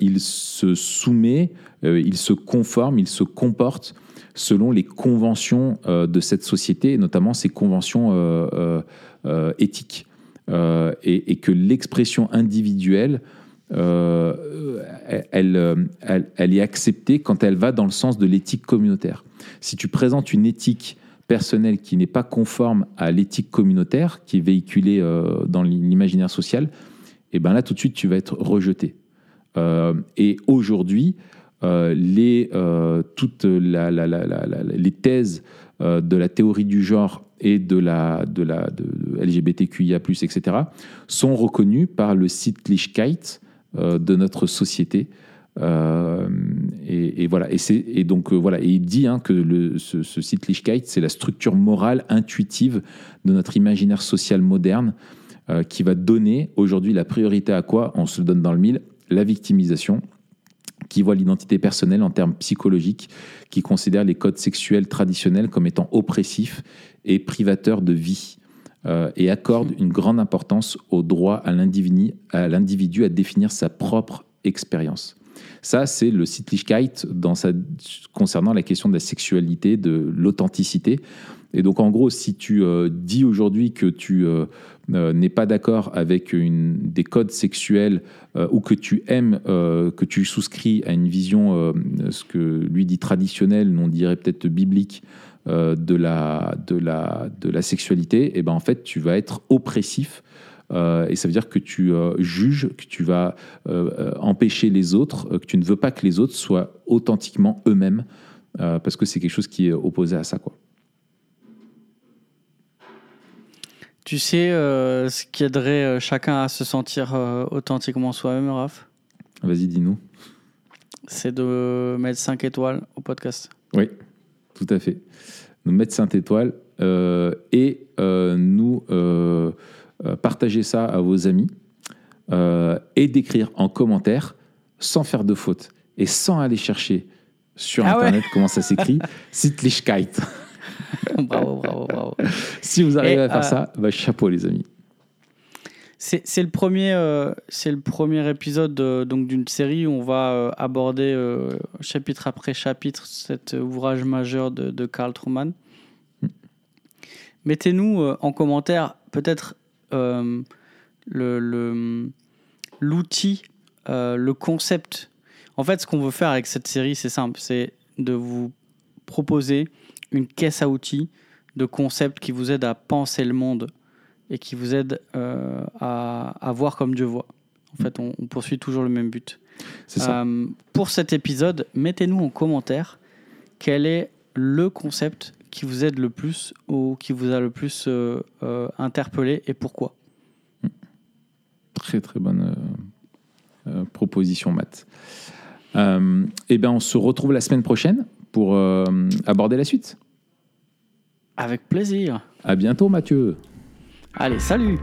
il se soumet, il se conforme, il se comporte selon les conventions euh, de cette société, notamment ces conventions euh, euh, éthiques. Et, que l'expression individuelle, elle, est acceptée quand elle va dans le sens de l'éthique communautaire. Si tu présentes une éthique personnelle qui n'est pas conforme à l'éthique communautaire, qui est véhiculée dans l'imaginaire social, et ben là tout de suite tu vas être rejeté. Et aujourd'hui, les, euh, toutes les thèses euh, de la théorie du genre et de la, LGBTQIA+, etc., sont reconnues par le Sittlichkeit euh, de notre société. Euh, et, voilà. Et, donc euh, voilà. Et il dit hein, que ce, ce Sittlichkeit, c'est la structure morale intuitive de notre imaginaire social moderne euh, qui va donner aujourd'hui la priorité à quoi On se le donne dans le mille la victimisation, qui voit l'identité personnelle en termes psychologiques, qui considère les codes sexuels traditionnels comme étant oppressifs et privateurs de vie, euh, et accorde une grande importance au droit à l'individu à, l'individu à définir sa propre expérience. Ça, c'est le Sittlichkeit concernant la question de la sexualité, de l'authenticité. Et donc, en gros, si tu euh, dis aujourd'hui que tu euh, euh, n'es pas d'accord avec des codes sexuels ou que tu aimes, que tu souscris à une vision, ce que lui dit traditionnelle, on dirait peut-être biblique, de, la, sexualité, et ben en fait, tu vas être oppressif. Euh, et ça veut dire que tu euh, juges, que tu vas euh, empêcher les autres, que tu ne veux pas que les autres soient authentiquement eux-mêmes, parce que c'est quelque chose qui est opposé à ça. Quoi. Tu sais ce qui aiderait chacun à se sentir authentiquement soi-même, Raph? Vas-y, dis-nous. C'est de mettre 5 étoiles au podcast. Oui, tout à fait. Nous mettre 5 étoiles euh, et euh, nous euh, euh, partager ça à vos amis euh, et d'écrire en commentaire sans faire de faute et sans aller chercher sur Ah ouais. Internet comment ça s'écrit, Sittlichkeit. bravo, bravo, bravo. si vous arrivez Et, à faire euh, ça, bah, chapeau les amis. C'est le premier, euh, le premier épisode euh, donc d'une série où on va aborder chapitre après chapitre cet ouvrage majeur de, de Karl Truman. Mettez-nous euh, en commentaire peut-être euh, le- le- l'outil, euh, le concept. En fait, ce qu'on veut faire avec cette série, c'est simple, c'est de vous proposer une caisse à outils de concepts qui vous aident à penser le monde et qui vous aident euh, à, à voir comme Dieu voit. En fait, on, on poursuit toujours le même but. Ça. Pour cet épisode, mettez-nous en commentaire quel est le concept qui vous aide le plus ou qui vous a le plus euh, euh, interpellé et pourquoi? Très très bonne euh, proposition, Matt. Eh bien, on se retrouve la semaine prochaine pour aborder la suite. Avec plaisir. À bientôt, Mathieu. Allez, salut